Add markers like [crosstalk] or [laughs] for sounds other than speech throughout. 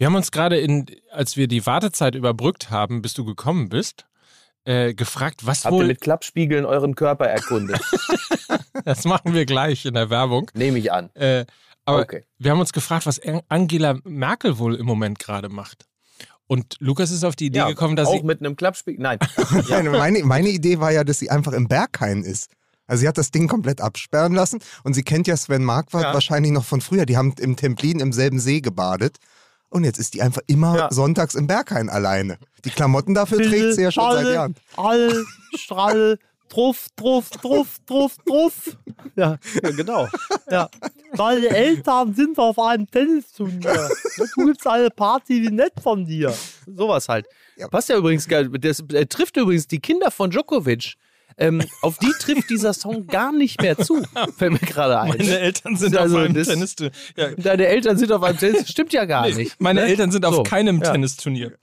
Wir haben uns gerade in, als wir die Wartezeit überbrückt haben, bis du gekommen bist, äh, gefragt, was Habt wohl. ihr mit Klappspiegeln euren Körper erkundet? [laughs] das machen wir gleich in der Werbung. Nehme ich an. Äh, aber Okay. wir haben uns gefragt, was An- Angela Merkel wohl im Moment gerade macht. Und Lukas ist auf die Idee Ja, gekommen, dass auch sie. mit einem Klappspiegel. Nein. [laughs] Nein, meine, meine Idee war ja, dass sie einfach im Berghain ist. Also sie hat das Ding komplett absperren lassen und sie kennt ja Sven Marquardt Ja. wahrscheinlich noch von früher. Die haben im Templin im selben See gebadet. Und jetzt ist die einfach immer Ja. sonntags im Berghain alleine. Die Klamotten dafür trägt sie ja schon seit Jahren. All, Strahl, Truff, Truff, Truff, Truff, Truff. Ja, ja genau. Ja. Deine Eltern sind auf einem Tennisturnier. Du gibst eine Party wie nett von dir. Sowas halt. Ja. Passt ja übrigens geil. Das äh, trifft übrigens die Kinder von Djokovic. Ähm, auf die trifft dieser Song gar nicht mehr zu. Fällt mir gerade ein. Meine Eltern sind Also, auf einem das- Tennisturnier. Ja, Deine Eltern sind auf einem Tennis. [laughs] Stimmt ja gar nee, nicht. meine ne? Eltern sind auf So, keinem ja. Tennisturnier.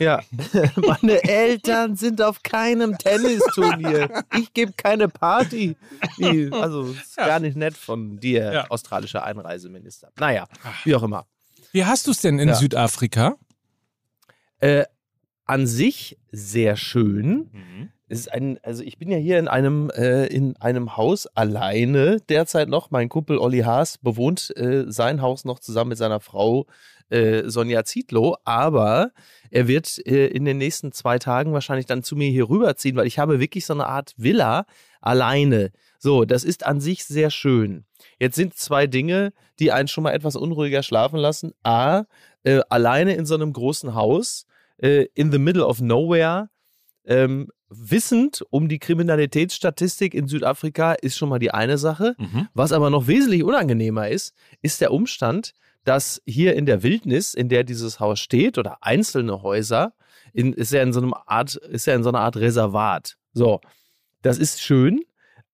Ja. [laughs] Meine Eltern sind auf keinem Tennisturnier. Ich gebe keine Party. Also, ist Ja. gar nicht nett von dir, Ja. australischer Einreiseminister. Naja, wie auch immer. Wie hast du es denn in Ja. Südafrika? Äh, an sich sehr schön. Es ist ein, also ich bin ja hier in einem, äh, in einem Haus alleine derzeit noch. Mein Kumpel Olli Haas bewohnt äh, sein Haus noch zusammen mit seiner Frau äh, Sonja Zietlow, aber er wird äh, in den nächsten zwei Tagen wahrscheinlich dann zu mir hier rüberziehen, weil ich habe wirklich so eine Art Villa alleine. So, das ist an sich sehr schön. Jetzt sind zwei Dinge, die einen schon mal etwas unruhiger schlafen lassen. A, äh, alleine in so einem großen Haus, äh, in the middle of nowhere, ähm, wissend um die Kriminalitätsstatistik in Südafrika ist schon mal die eine Sache. Mhm. Was aber noch wesentlich unangenehmer ist, ist der Umstand, dass hier in der Wildnis, in der dieses Haus steht, oder einzelne Häuser, in, ist ja in so einem Art, ist ja in so einer Art Reservat. So, das ist schön,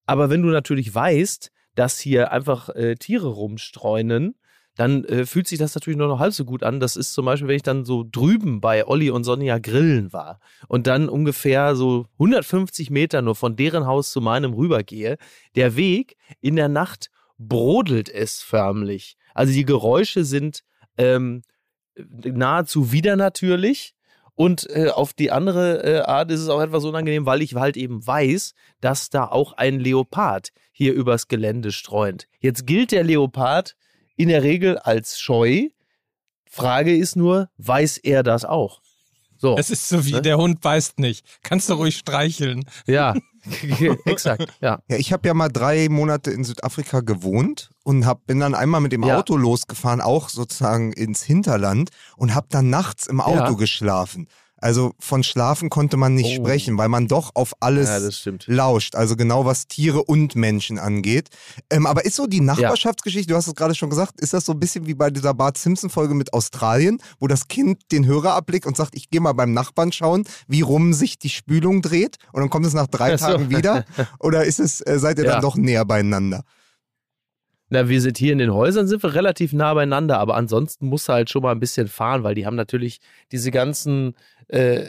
aber wenn du natürlich weißt, dass hier einfach äh, Tiere rumstreunen, dann äh, fühlt sich das natürlich nur noch halb so gut an. Das ist zum Beispiel, wenn ich dann so drüben bei Olli und Sonja grillen war und dann ungefähr so 150 Meter nur von deren Haus zu meinem rübergehe. Der Weg in der Nacht brodelt es förmlich. Also die Geräusche sind ähm, nahezu widernatürlich. Und äh, auf die andere äh, Art ist es auch etwas unangenehm, weil ich halt eben weiß, dass da auch ein Leopard hier übers Gelände streunt. Jetzt gilt der Leopard in der Regel als scheu. Frage ist nur, weiß er das auch? So, Es ist so wie Ne? der Hund beißt nicht. Kannst du ruhig streicheln. ja, [laughs] [laughs] exakt, ja. Ja, ich habe ja mal drei Monate in Südafrika gewohnt und hab, bin dann einmal mit dem Ja. Auto losgefahren, auch sozusagen ins Hinterland und habe dann nachts im Auto Ja. geschlafen. Also von Schlafen konnte man nicht Oh. sprechen, weil man doch auf alles Ja, lauscht. Also genau was Tiere und Menschen angeht. Ähm, aber ist so die Nachbarschaftsgeschichte, du hast es gerade schon gesagt, ist das so ein bisschen wie bei dieser Bart Simpson-Folge mit Australien, wo das Kind den Hörer abblickt und sagt, ich gehe mal beim Nachbarn schauen, wie rum sich die Spülung dreht und dann kommt es nach drei so. Tagen wieder? [laughs] Oder ist es, äh, seid ihr Ja. dann doch näher beieinander? Na, wir sind hier in den Häusern, sind wir relativ nah beieinander, aber ansonsten musst du halt schon mal ein bisschen fahren, weil die haben natürlich diese ganzen äh,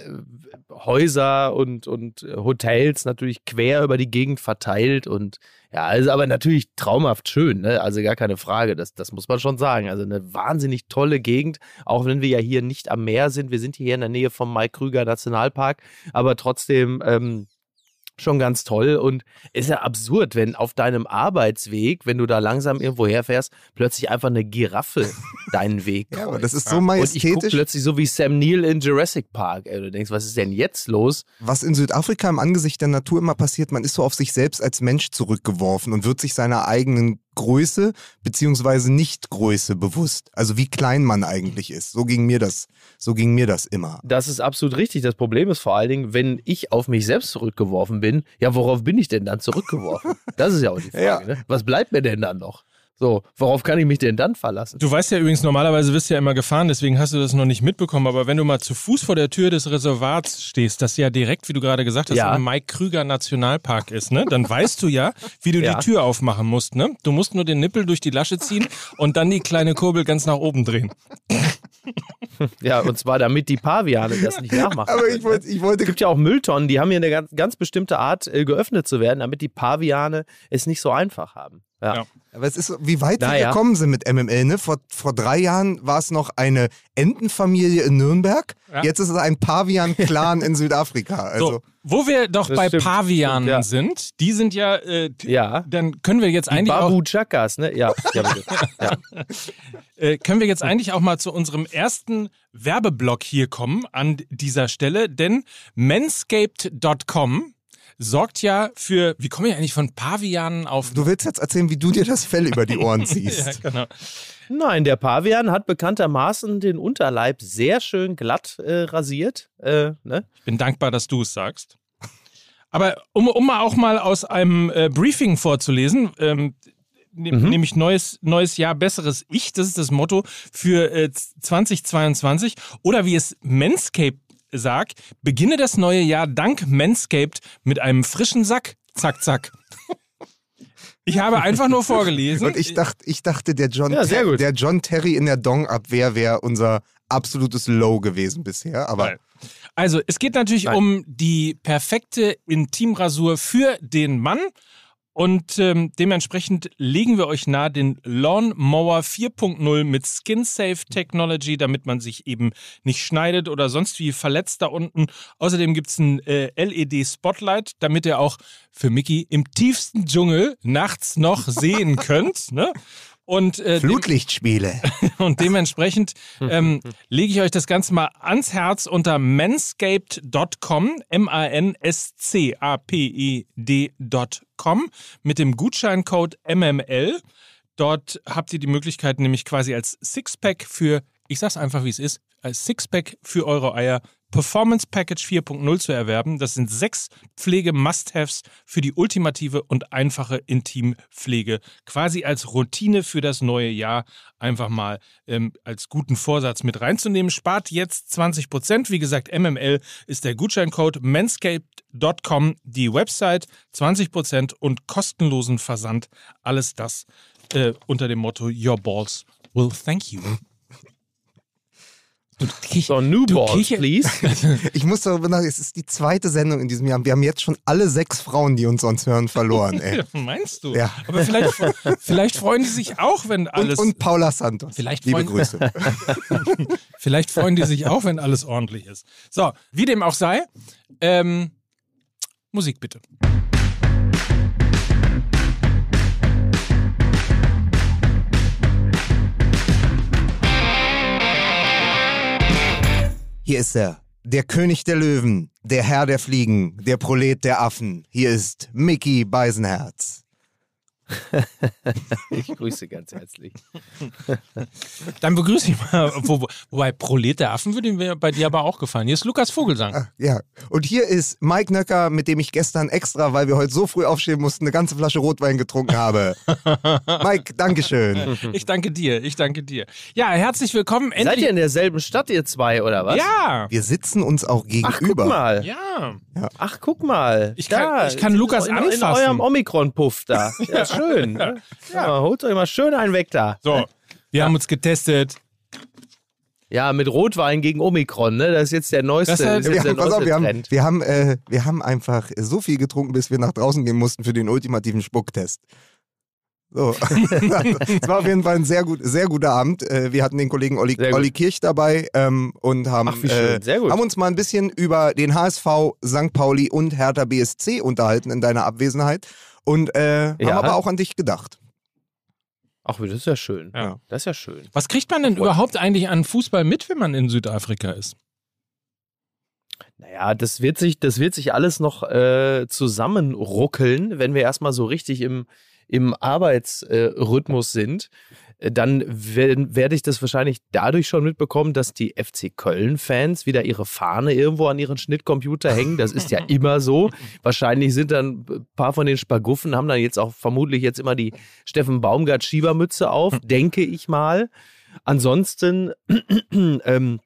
Häuser und, und äh, Hotels natürlich quer über die Gegend verteilt und ja, also aber natürlich traumhaft schön, ne? Also gar keine Frage, das, das muss man schon sagen. Also eine wahnsinnig tolle Gegend, auch wenn wir ja hier nicht am Meer sind. Wir sind hier in der Nähe vom Maikrüger Nationalpark, aber trotzdem ähm, schon ganz toll und ist ja absurd, wenn auf deinem Arbeitsweg, wenn du da langsam irgendwo herfährst, plötzlich einfach eine Giraffe [laughs] deinen Weg kreuzt. Ja, aber das ist so und ich gucke majestätisch. plötzlich so wie Sam Neill in Jurassic Park. Ey, du denkst, was ist denn jetzt los? Was in Südafrika im Angesicht der Natur immer passiert, man ist so auf sich selbst als Mensch zurückgeworfen und wird sich seiner eigenen Größe beziehungsweise Nichtgröße bewusst. Also wie klein man eigentlich ist. So ging mir das, so ging mir das immer. Das ist absolut richtig. Das Problem ist vor allen Dingen, wenn ich auf mich selbst zurückgeworfen bin, ja, worauf bin ich denn dann zurückgeworfen? [laughs] Das ist ja auch die Frage. Ja. Ne? Was bleibt mir denn dann noch? So, worauf kann ich mich denn dann verlassen? Du weißt ja übrigens, normalerweise wirst du ja immer gefahren, deswegen hast du das noch nicht mitbekommen. Aber wenn du mal zu Fuß vor der Tür des Reservats stehst, das ja direkt, wie du gerade gesagt hast, Ja. im Mike Krüger Nationalpark ist, ne? Dann weißt du ja, wie du Ja. die Tür aufmachen musst, ne? Du musst nur den Nippel durch die Lasche ziehen und dann die kleine Kurbel ganz nach oben drehen. Ja, und zwar damit die Paviane das nicht nachmachen. Aber ich wollte, ich wollte Es gibt ja auch Mülltonnen, die haben hier eine ganz, ganz bestimmte Art, äh, geöffnet zu werden, damit die Paviane es nicht so einfach haben. Ja. Ja. Aber es ist, so, wie weit wir Naja. gekommen sind mit MML, ne? Vor, vor drei Jahren war es noch eine Entenfamilie in Nürnberg. Ja. Jetzt ist es ein Pavian-Clan in Südafrika. Also, so, wo wir doch Das bei stimmt, Pavianen stimmt, ja. sind, die sind ja, äh, Ja. dann können wir jetzt Die eigentlich auch, Babu Chakas, ne? Ja, ja bitte. [laughs] ja. äh, können wir jetzt eigentlich auch mal zu unserem ersten Werbeblock hier kommen an dieser Stelle, denn manscaped.com sorgt ja für, wie komme ich eigentlich von Pavianen auf du willst jetzt erzählen, wie du dir das Fell über die Ohren [laughs] ja, ziehst. genau. Nein, der Pavian hat bekanntermaßen den Unterleib sehr schön glatt äh, rasiert. Äh, ne? Ich bin dankbar, dass du es sagst. Aber um, um mal auch mal aus einem äh, Briefing vorzulesen, ähm, ne, Mhm. nämlich neues, neues Jahr, besseres Ich, das ist das Motto für äh, 2022. Oder wie es Manscaped sagt, beginne das neue Jahr dank Manscaped mit einem frischen Sack. Zack, zack. Ich habe einfach nur vorgelesen. Und ich dachte, ich dachte der, John Ja, sehr Ter- gut. der John Terry in der Dong-Abwehr wäre unser absolutes Low gewesen bisher. Aber. Also, es geht natürlich Nein. um die perfekte Intimrasur für den Mann. Und ähm, dementsprechend legen wir euch nahe den Lawnmower 4.0 mit Skin-Safe Technology, damit man sich eben nicht schneidet oder sonst wie verletzt da unten. Außerdem gibt es ein äh, LED-Spotlight, damit ihr auch für Mickey im tiefsten Dschungel nachts noch sehen könnt. Ne? Und, äh, Flutlichtspiele. [laughs] und dementsprechend ähm, lege ich euch das Ganze mal ans Herz unter manscaped.com, M-A-N-S-C-A-P-E-D.com mit dem Gutscheincode MML. Dort habt ihr die Möglichkeit, nämlich quasi als Sixpack für, ich sag's einfach wie es ist, als Sixpack für eure Eier Performance Package 4.0 zu erwerben. Das sind sechs Pflege-Must-Haves für die ultimative und einfache Intimpflege. Quasi als Routine für das neue Jahr einfach mal ähm, als guten Vorsatz mit reinzunehmen. Spart jetzt 20%. Wie gesagt, MML ist der Gutscheincode manscaped.com, die Website 20% und kostenlosen Versand. Alles das äh, unter dem Motto Your Balls will thank you. Du, kich- So, New du Balls, please. [laughs] Ich muss darüber nach, es ist die zweite Sendung in diesem Jahr. Wir haben jetzt schon alle sechs Frauen, die uns sonst hören, verloren. Ey. [laughs] Meinst du? Ja. Aber vielleicht, [laughs] vielleicht freuen die sich auch, wenn Und, alles. und Paula Santos. Vielleicht Liebe freuen- Grüße. Vielleicht freuen die sich auch, wenn alles ordentlich ist. So, wie dem auch sei, ähm, Musik bitte. Hier ist er, der König der Löwen, der Herr der Fliegen, der Prolet der Affen. Hier ist Mickey Beisenherz. [laughs] Ich grüße ganz herzlich. [laughs] Dann begrüße ich mal, wo, wobei Prolet der Affen würde mir bei dir aber auch gefallen. Hier ist Lukas Vogelsang. Ah, ja, und hier ist Mike Nöcker, mit dem ich gestern extra, weil wir heute so früh aufstehen mussten, eine ganze Flasche Rotwein getrunken habe. [laughs] Mike, Dankeschön. Ich danke dir, ich danke dir. Ja, herzlich willkommen. Endlich. Seid ihr in derselben Stadt, ihr zwei, oder was? Ja, Wir sitzen uns auch Ach, guck gegenüber. mal. ja. Ach, guck mal. Ich kann- Da, ich kann Lukas in, In anfassen. eurem Omikron-Puff da. Ja, schön. ne? Ja, holt euch mal schön einen weg da. So, wir haben uns getestet. Ja, mit Rotwein gegen Omikron, ne? Das ist jetzt der neueste, Das heißt, Wir haben, auf, wir haben, Trend. wir, haben, äh, wir haben einfach so viel getrunken, bis wir nach draußen gehen mussten für den ultimativen Spucktest. So. [laughs] [laughs] Es war auf jeden Fall ein sehr, gut, sehr guter Abend. Äh, Wir hatten den Kollegen Olli. Olli Kirch dabei ähm, und haben, Ach, äh, haben uns mal ein bisschen über den HSV, St. Pauli und Hertha BSC unterhalten in deiner Abwesenheit und äh, haben Ja. aber auch an dich gedacht. Ach, das ist ja schön. Ja. Das ist ja schön. Was kriegt man denn Freut überhaupt eigentlich an Fußball mit, wenn man in Südafrika ist? Naja, das wird sich, das wird sich alles noch äh, zusammenruckeln, wenn wir erstmal so richtig im, im Arbeitsrhythmus sind. Äh, Dann werde ich das wahrscheinlich dadurch schon mitbekommen, dass die FC Köln-Fans wieder ihre Fahne irgendwo an ihren Schnittcomputer hängen. Das ist ja [laughs] immer so. Wahrscheinlich sind dann ein paar von den Spaguffen, haben dann jetzt auch vermutlich jetzt immer die Steffen Baumgart-Schiebermütze auf, denke ich mal. Ansonsten, [clears throat] ähm,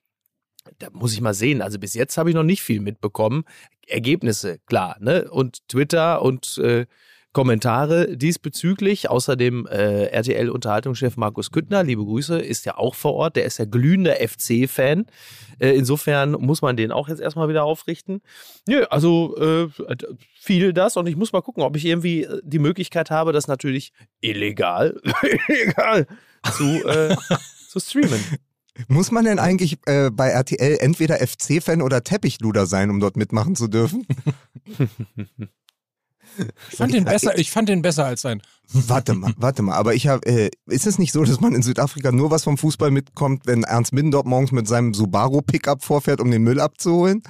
da muss ich mal sehen. Also bis jetzt habe ich noch nicht viel mitbekommen. Ergebnisse, klar, ne? Und Twitter und äh, Kommentare diesbezüglich. Außerdem äh, RTL-Unterhaltungschef Markus Küttner, liebe Grüße, ist ja auch vor Ort. Der ist ja glühender FC-Fan. Äh, insofern muss man den auch jetzt erstmal wieder aufrichten. Nö, also äh, viel das und ich muss mal gucken, ob ich irgendwie äh, die Möglichkeit habe, das natürlich illegal, [laughs] illegal zu, äh, [laughs] zu streamen. Muss man denn eigentlich äh, bei RTL entweder FC-Fan oder Teppichluder sein, um dort mitmachen zu dürfen? [laughs] Ich fand den besser, ich fand den besser als sein. Warte mal, warte mal. Aber ich habe, äh, ist es nicht so, dass man in Südafrika nur was vom Fußball mitkommt, wenn Ernst Middendorf morgens mit seinem Subaru Pickup vorfährt, um den Müll abzuholen?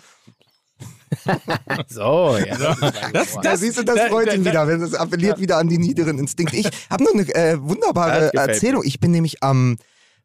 So, ja. Das, da siehst du, das da- freut ihn wieder, wenn es appelliert wieder an die niederen Instinkte. Ich habe noch eine äh, wunderbare Das Erzählung. Ich bin nämlich am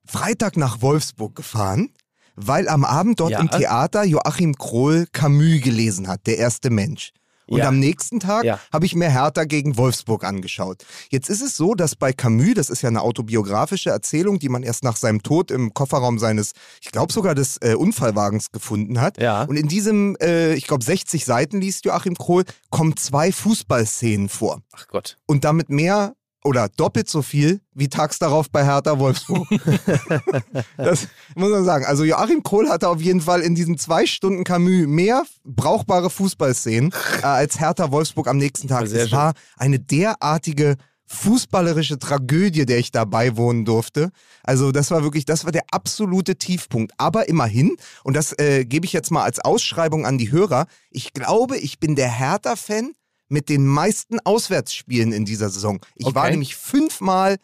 Freitag nach Wolfsburg gefahren, weil am Abend dort Ja. im Theater Joachim Krohl Camus gelesen hat, der erste Mensch. Und Ja. am nächsten Tag Ja. habe ich mir Hertha gegen Wolfsburg angeschaut. Jetzt ist es so, dass bei Camus, das ist ja eine autobiografische Erzählung, die man erst nach seinem Tod im Kofferraum seines, ich glaube sogar des äh, Unfallwagens gefunden hat. Ja. Und in diesem, äh, ich glaube 60 Seiten liest Joachim Krohl, kommen zwei Fußballszenen vor. Ach Gott. Und damit mehr oder doppelt so viel wie tags darauf bei Hertha Wolfsburg. [laughs] das muss man sagen. Also Joachim Krohl hatte auf jeden Fall in diesen zwei Stunden Camus mehr brauchbare Fußballszenen äh, als Hertha Wolfsburg am nächsten Tag. Sehr es war eine derartige fußballerische Tragödie, der ich dabei wohnen durfte. Also das war wirklich, das war der absolute Tiefpunkt. Aber immerhin, und das äh, gebe ich jetzt mal als Ausschreibung an die Hörer, ich glaube, ich bin der Hertha-Fan mit den meisten Auswärtsspielen in dieser Saison. Ich war Okay. nämlich fünfmal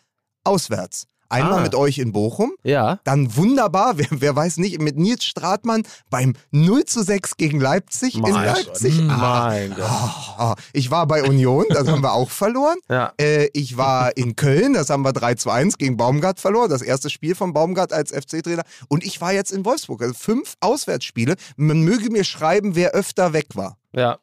auswärts. Einmal Ah. mit euch in Bochum, Ja. dann wunderbar, wer, wer weiß nicht, mit Nils Stratmann beim 0 zu 6 gegen Leipzig in Mein Leipzig. Gott. Ah, Mein Gott. ah, ich war bei Union, das haben wir auch verloren. Ja. Äh, ich war in Köln, das haben wir 3 zu 1 gegen Baumgart verloren, das erste Spiel von Baumgart als FC-Trainer. Und ich war jetzt in Wolfsburg, also fünf Auswärtsspiele. Man möge mir schreiben, wer öfter weg war. Ja.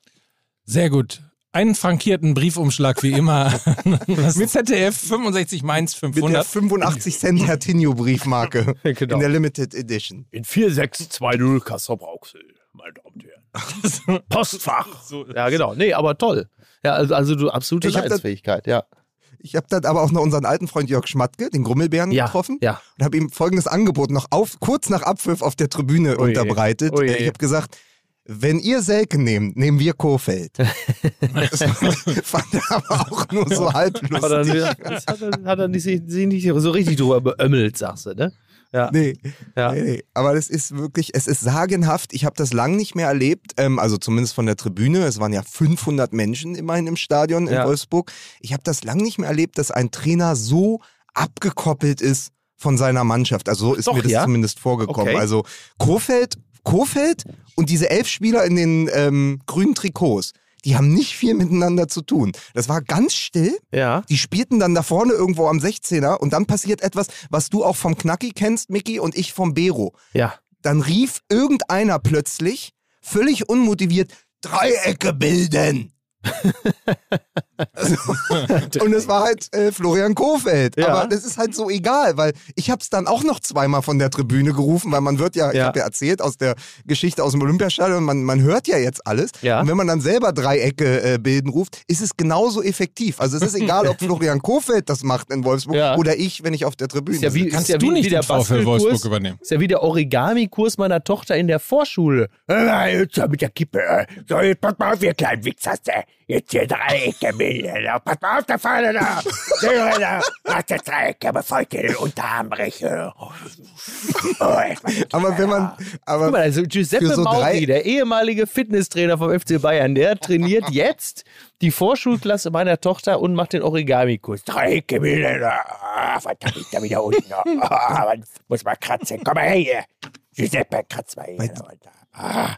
Sehr gut. Einen frankierten Briefumschlag wie immer. [laughs] Mit ZDF 65 Mainz Mit der 500. 85 Cent Hertinho-Briefmarke [laughs] Genau. in der Limited Edition. In 4620 Kassel Brauxel, meine Damen und Herren. [laughs] Postfach. So. Ja, genau. Nee, aber toll. Ja, also, also du absolute Leidensfähigkeit, ja. Ich habe dann aber auch noch unseren alten Freund Jörg Schmatke, den Grummelbären, Ja, getroffen ja. und habe ihm folgendes Angebot noch auf, kurz nach Abpfiff auf der Tribüne Ui. unterbreitet. Äh, Ich habe gesagt, wenn ihr Selke nehmt, nehmen wir Kofeld. [laughs] das fand er aber auch nur so halb Aber dann, lustig. das hat er, hat er nicht, sich nicht so richtig drüber beömmelt, sagst du, ne? Ja. Nee, Ja. nee, nee. Aber das ist wirklich, es ist sagenhaft. Ich habe das lang nicht mehr erlebt, ähm, also zumindest von der Tribüne. Es waren ja 500 Menschen immerhin im Stadion in Ja. Wolfsburg. Ich habe das lang nicht mehr erlebt, dass ein Trainer so abgekoppelt ist von seiner Mannschaft. Also so ist Doch, mir das ja? zumindest vorgekommen. Okay. Also Kofeld, Kofeld und diese elf Spieler in den ähm, grünen Trikots, die haben nicht viel miteinander zu tun. Das war ganz still. Ja. Die spielten dann da vorne irgendwo am 16er und dann passiert etwas, was du auch vom Knacki kennst, Mickey, und ich vom Bero. Ja. Dann rief irgendeiner plötzlich, völlig unmotiviert, Dreiecke bilden. Also, und es war halt äh, Florian Kofeld. Ja. Aber das ist halt so egal, weil ich habe es dann auch noch zweimal von der Tribüne gerufen, weil man wird ja, ich Ja. habe ja erzählt aus der Geschichte aus dem Olympiastadion, man, man hört ja jetzt alles. Ja. Und wenn man dann selber Dreiecke äh, bilden ruft, ist es genauso effektiv. Also es ist egal, ob [laughs] Florian Kofeld das macht in Wolfsburg Ja. oder ich, wenn ich auf der Tribüne Ist ja wie. Kannst ist ja du wie, nicht wie der den VfL. Wolfsburg übernehmen? Ist ja wie der Origami-Kurs meiner Tochter in der Vorschule. Äh, mit der Kippe. So, jetzt pass mal auf, ihr kleinen Wichser. Jetzt hier Dreiecke. Da, Pass mal auf, da vorne da. Da, da. Mach das Dreiecke, bevor ich dir den Unterarm breche. Oh, Aber wenn man, aber Guck mal, also Giuseppe so Mauri, der ehemalige Fitnesstrainer vom FC Bayern, der trainiert [laughs] jetzt die Vorschulklasse meiner Tochter und macht den Origami-Kurs. Dreiecke bilden. Ah, verdammt, ich da wieder unten. Ah, man muss mal kratzen. Komm mal her hier. Giuseppe, kratz mal hier. unten.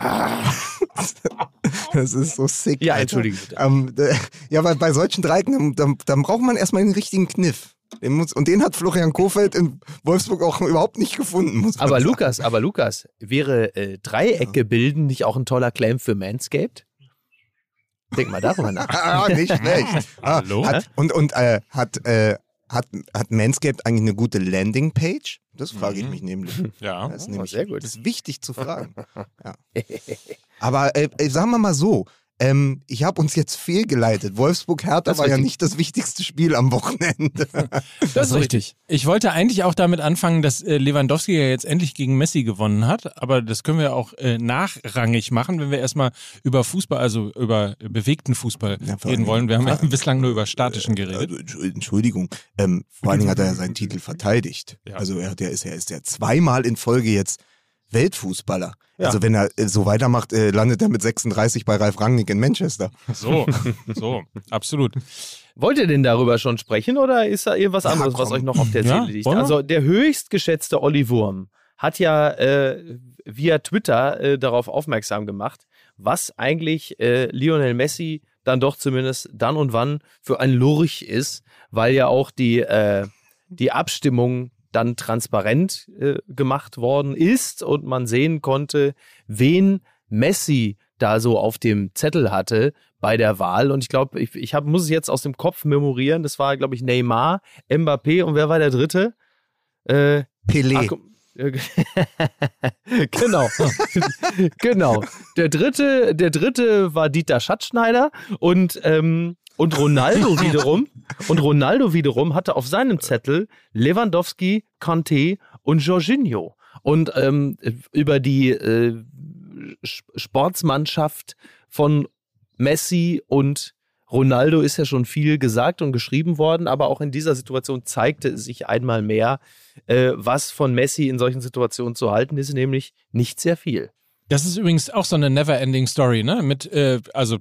Ah. [laughs] das ist so sick. Ja, entschuldige bitte. Ähm, äh, ja, weil bei solchen Dreiecken, dann, dann braucht man erstmal den richtigen Kniff. Den muss, und den hat Florian Kofeld in Wolfsburg auch überhaupt nicht gefunden, muss man Aber sagen. Lukas, aber Lukas, wäre äh, Dreiecke bilden nicht auch ein toller Claim für Manscaped? Denk mal darüber [laughs] nach. Ah, nicht schlecht. [laughs] Ah, Hallo? Hat, und und äh, hat, äh, hat, hat Manscaped eigentlich eine gute Landingpage? Das frage ich mich nämlich. [laughs] Ja. Das ist, Oh, nämlich, sehr gut. das ist wichtig zu fragen. [laughs] Ja. Aber äh, äh, sagen wir mal so, Ähm, ich habe uns jetzt fehlgeleitet. Wolfsburg-Hertha war ja richtig. nicht das wichtigste Spiel am Wochenende. [laughs] Das ist richtig. Ich wollte eigentlich auch damit anfangen, dass äh, Lewandowski ja jetzt endlich gegen Messi gewonnen hat, aber das können wir ja auch äh, nachrangig machen, wenn wir erstmal über Fußball, also über bewegten Fußball Ja, reden wollen. Wir haben ja bislang nur über statischen geredet. Also, Entschuld- Entschuldigung, ähm, vor allen Dingen hat er ja seinen Titel verteidigt. Ja. Also er hat ja, ist ja, ist ja zweimal in Folge jetzt Weltfußballer. Ja. Also wenn er äh, so weitermacht, äh, landet er mit 36 bei Ralf Rangnick in Manchester. So, so, absolut. Wollt ihr denn darüber schon sprechen oder ist da irgendwas Ja, anderes, was komm. euch noch auf der Ja, Seele liegt? wollen wir? Also der höchstgeschätzte Olli Wurm hat ja äh, via Twitter äh, darauf aufmerksam gemacht, was eigentlich äh, Lionel Messi dann doch zumindest dann und wann für ein Lurch ist, weil ja auch die, äh, die Abstimmung dann transparent äh, gemacht worden ist und man sehen konnte, wen Messi da so auf dem Zettel hatte bei der Wahl. Und ich glaube, ich, ich hab, muss es jetzt aus dem Kopf memorieren. Das war, glaube ich, Neymar, Mbappé und wer war der dritte? Äh, Pelé. ach, äh, [laughs] genau. [laughs] genau. Der dritte, der dritte war Dieter Schatzschneider und, ähm, und Ronaldo [laughs] wiederum. Und Ronaldo wiederum hatte auf seinem Zettel Lewandowski, Conte und Jorginho. Und ähm, über die äh, Sch- Sportsmannschaft von Messi und Ronaldo ist ja schon viel gesagt und geschrieben worden, aber auch in dieser Situation zeigte es sich einmal mehr, äh, was von Messi in solchen Situationen zu halten ist, nämlich nicht sehr viel. Das ist übrigens auch so eine never-ending Story, ne? Mit, äh, also,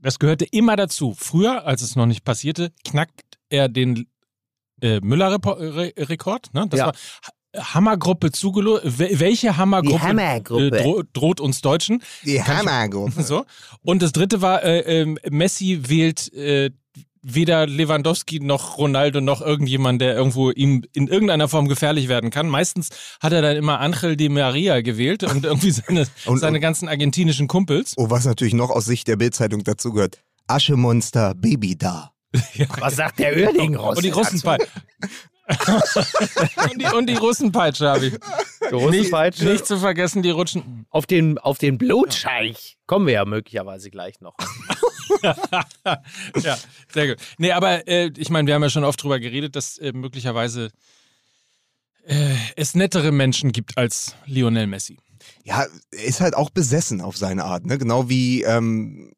das gehörte immer dazu. Früher, als es noch nicht passierte, knackt er den äh, Müller-Rekord, ne? Das Ja. war Ha- Hammergruppe zugelost. Welche Hammergruppe, Hammergruppe. Äh, dro droht uns Deutschen? Die Hammergruppe. [laughs] So. Und das dritte war, äh, ähm, Messi wählt äh, weder Lewandowski noch Ronaldo noch irgendjemand, der irgendwo ihm in irgendeiner Form gefährlich werden kann. Meistens hat er dann immer Angel Di Maria gewählt und irgendwie seine, [laughs] Und- seine und- ganzen argentinischen Kumpels. Oh, was natürlich noch aus Sicht der Bildzeitung dazugehört. Aschemonster, Baby da. [laughs] Was sagt der Örding raus? Und die Russenpeitsche. [laughs] [laughs] und, die, und die Russenpeitsche habe ich. Nicht, Peitsche. nicht zu vergessen, die Rutschen. Auf den, auf den Blutscheich kommen wir ja möglicherweise gleich noch. [laughs] ja, sehr gut. Nee, aber äh, ich meine, wir haben ja schon oft drüber geredet, dass äh, möglicherweise äh, es nettere Menschen gibt als Lionel Messi. Ja, er ist halt auch besessen auf seine Art, ne? Genau wie ähm,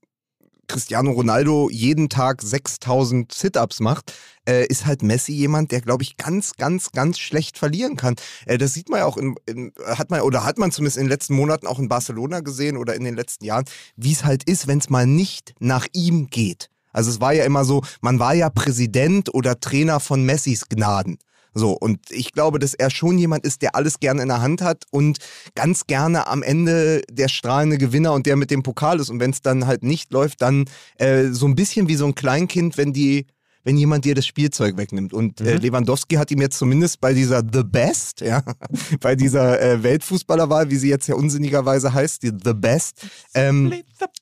Cristiano Ronaldo jeden Tag 6000 Sit-Ups macht, äh, ist halt Messi jemand, der, glaube ich, ganz, ganz, ganz schlecht verlieren kann. Äh, das sieht man ja auch in, in, hat man, oder hat man zumindest in den letzten Monaten auch in Barcelona gesehen oder in den letzten Jahren, wie es halt ist, wenn es mal nicht nach ihm geht. Also es war ja immer so, man war ja Präsident oder Trainer von Messis Gnaden. So, und ich glaube, dass er schon jemand ist, der alles gerne in der Hand hat und ganz gerne am Ende der strahlende Gewinner und der mit dem Pokal ist. Und wenn es dann halt nicht läuft, dann äh, so ein bisschen wie so ein Kleinkind, wenn die wenn jemand dir das Spielzeug wegnimmt. Und äh, Lewandowski hat ihm jetzt zumindest bei dieser The Best, ja, [laughs] bei dieser äh, Weltfußballerwahl, wie sie jetzt ja unsinnigerweise heißt, die The Best, ähm,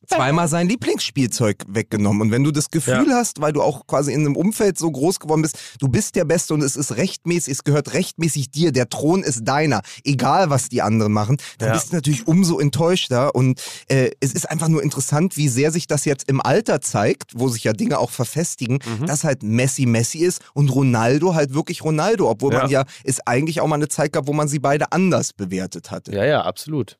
zweimal sein Lieblingsspielzeug weggenommen. Und wenn du das Gefühl hast, weil du auch quasi in einem Umfeld so groß geworden bist, du bist der Beste und es ist rechtmäßig, es gehört rechtmäßig dir, der Thron ist deiner, egal was die anderen machen, dann Ja. bist du natürlich umso enttäuschter. Und äh, es ist einfach nur interessant, wie sehr sich das jetzt im Alter zeigt, wo sich ja Dinge auch verfestigen, dass halt Messi Messi ist und Ronaldo halt wirklich Ronaldo, obwohl man ja es eigentlich auch mal eine Zeit gab, wo man sie beide anders bewertet hatte. Ja, ja, absolut.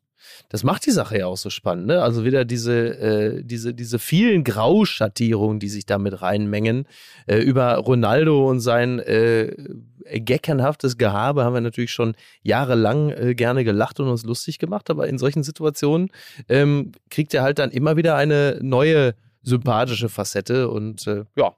Das macht die Sache ja auch so spannend, ne? Also wieder diese, äh, diese, diese vielen Grauschattierungen, die sich damit reinmengen. Äh, über Ronaldo und sein äh, geckernhaftes Gehabe haben wir natürlich schon jahrelang äh, gerne gelacht und uns lustig gemacht, aber in solchen Situationen ähm, kriegt er halt dann immer wieder eine neue sympathische Facette und äh, ja,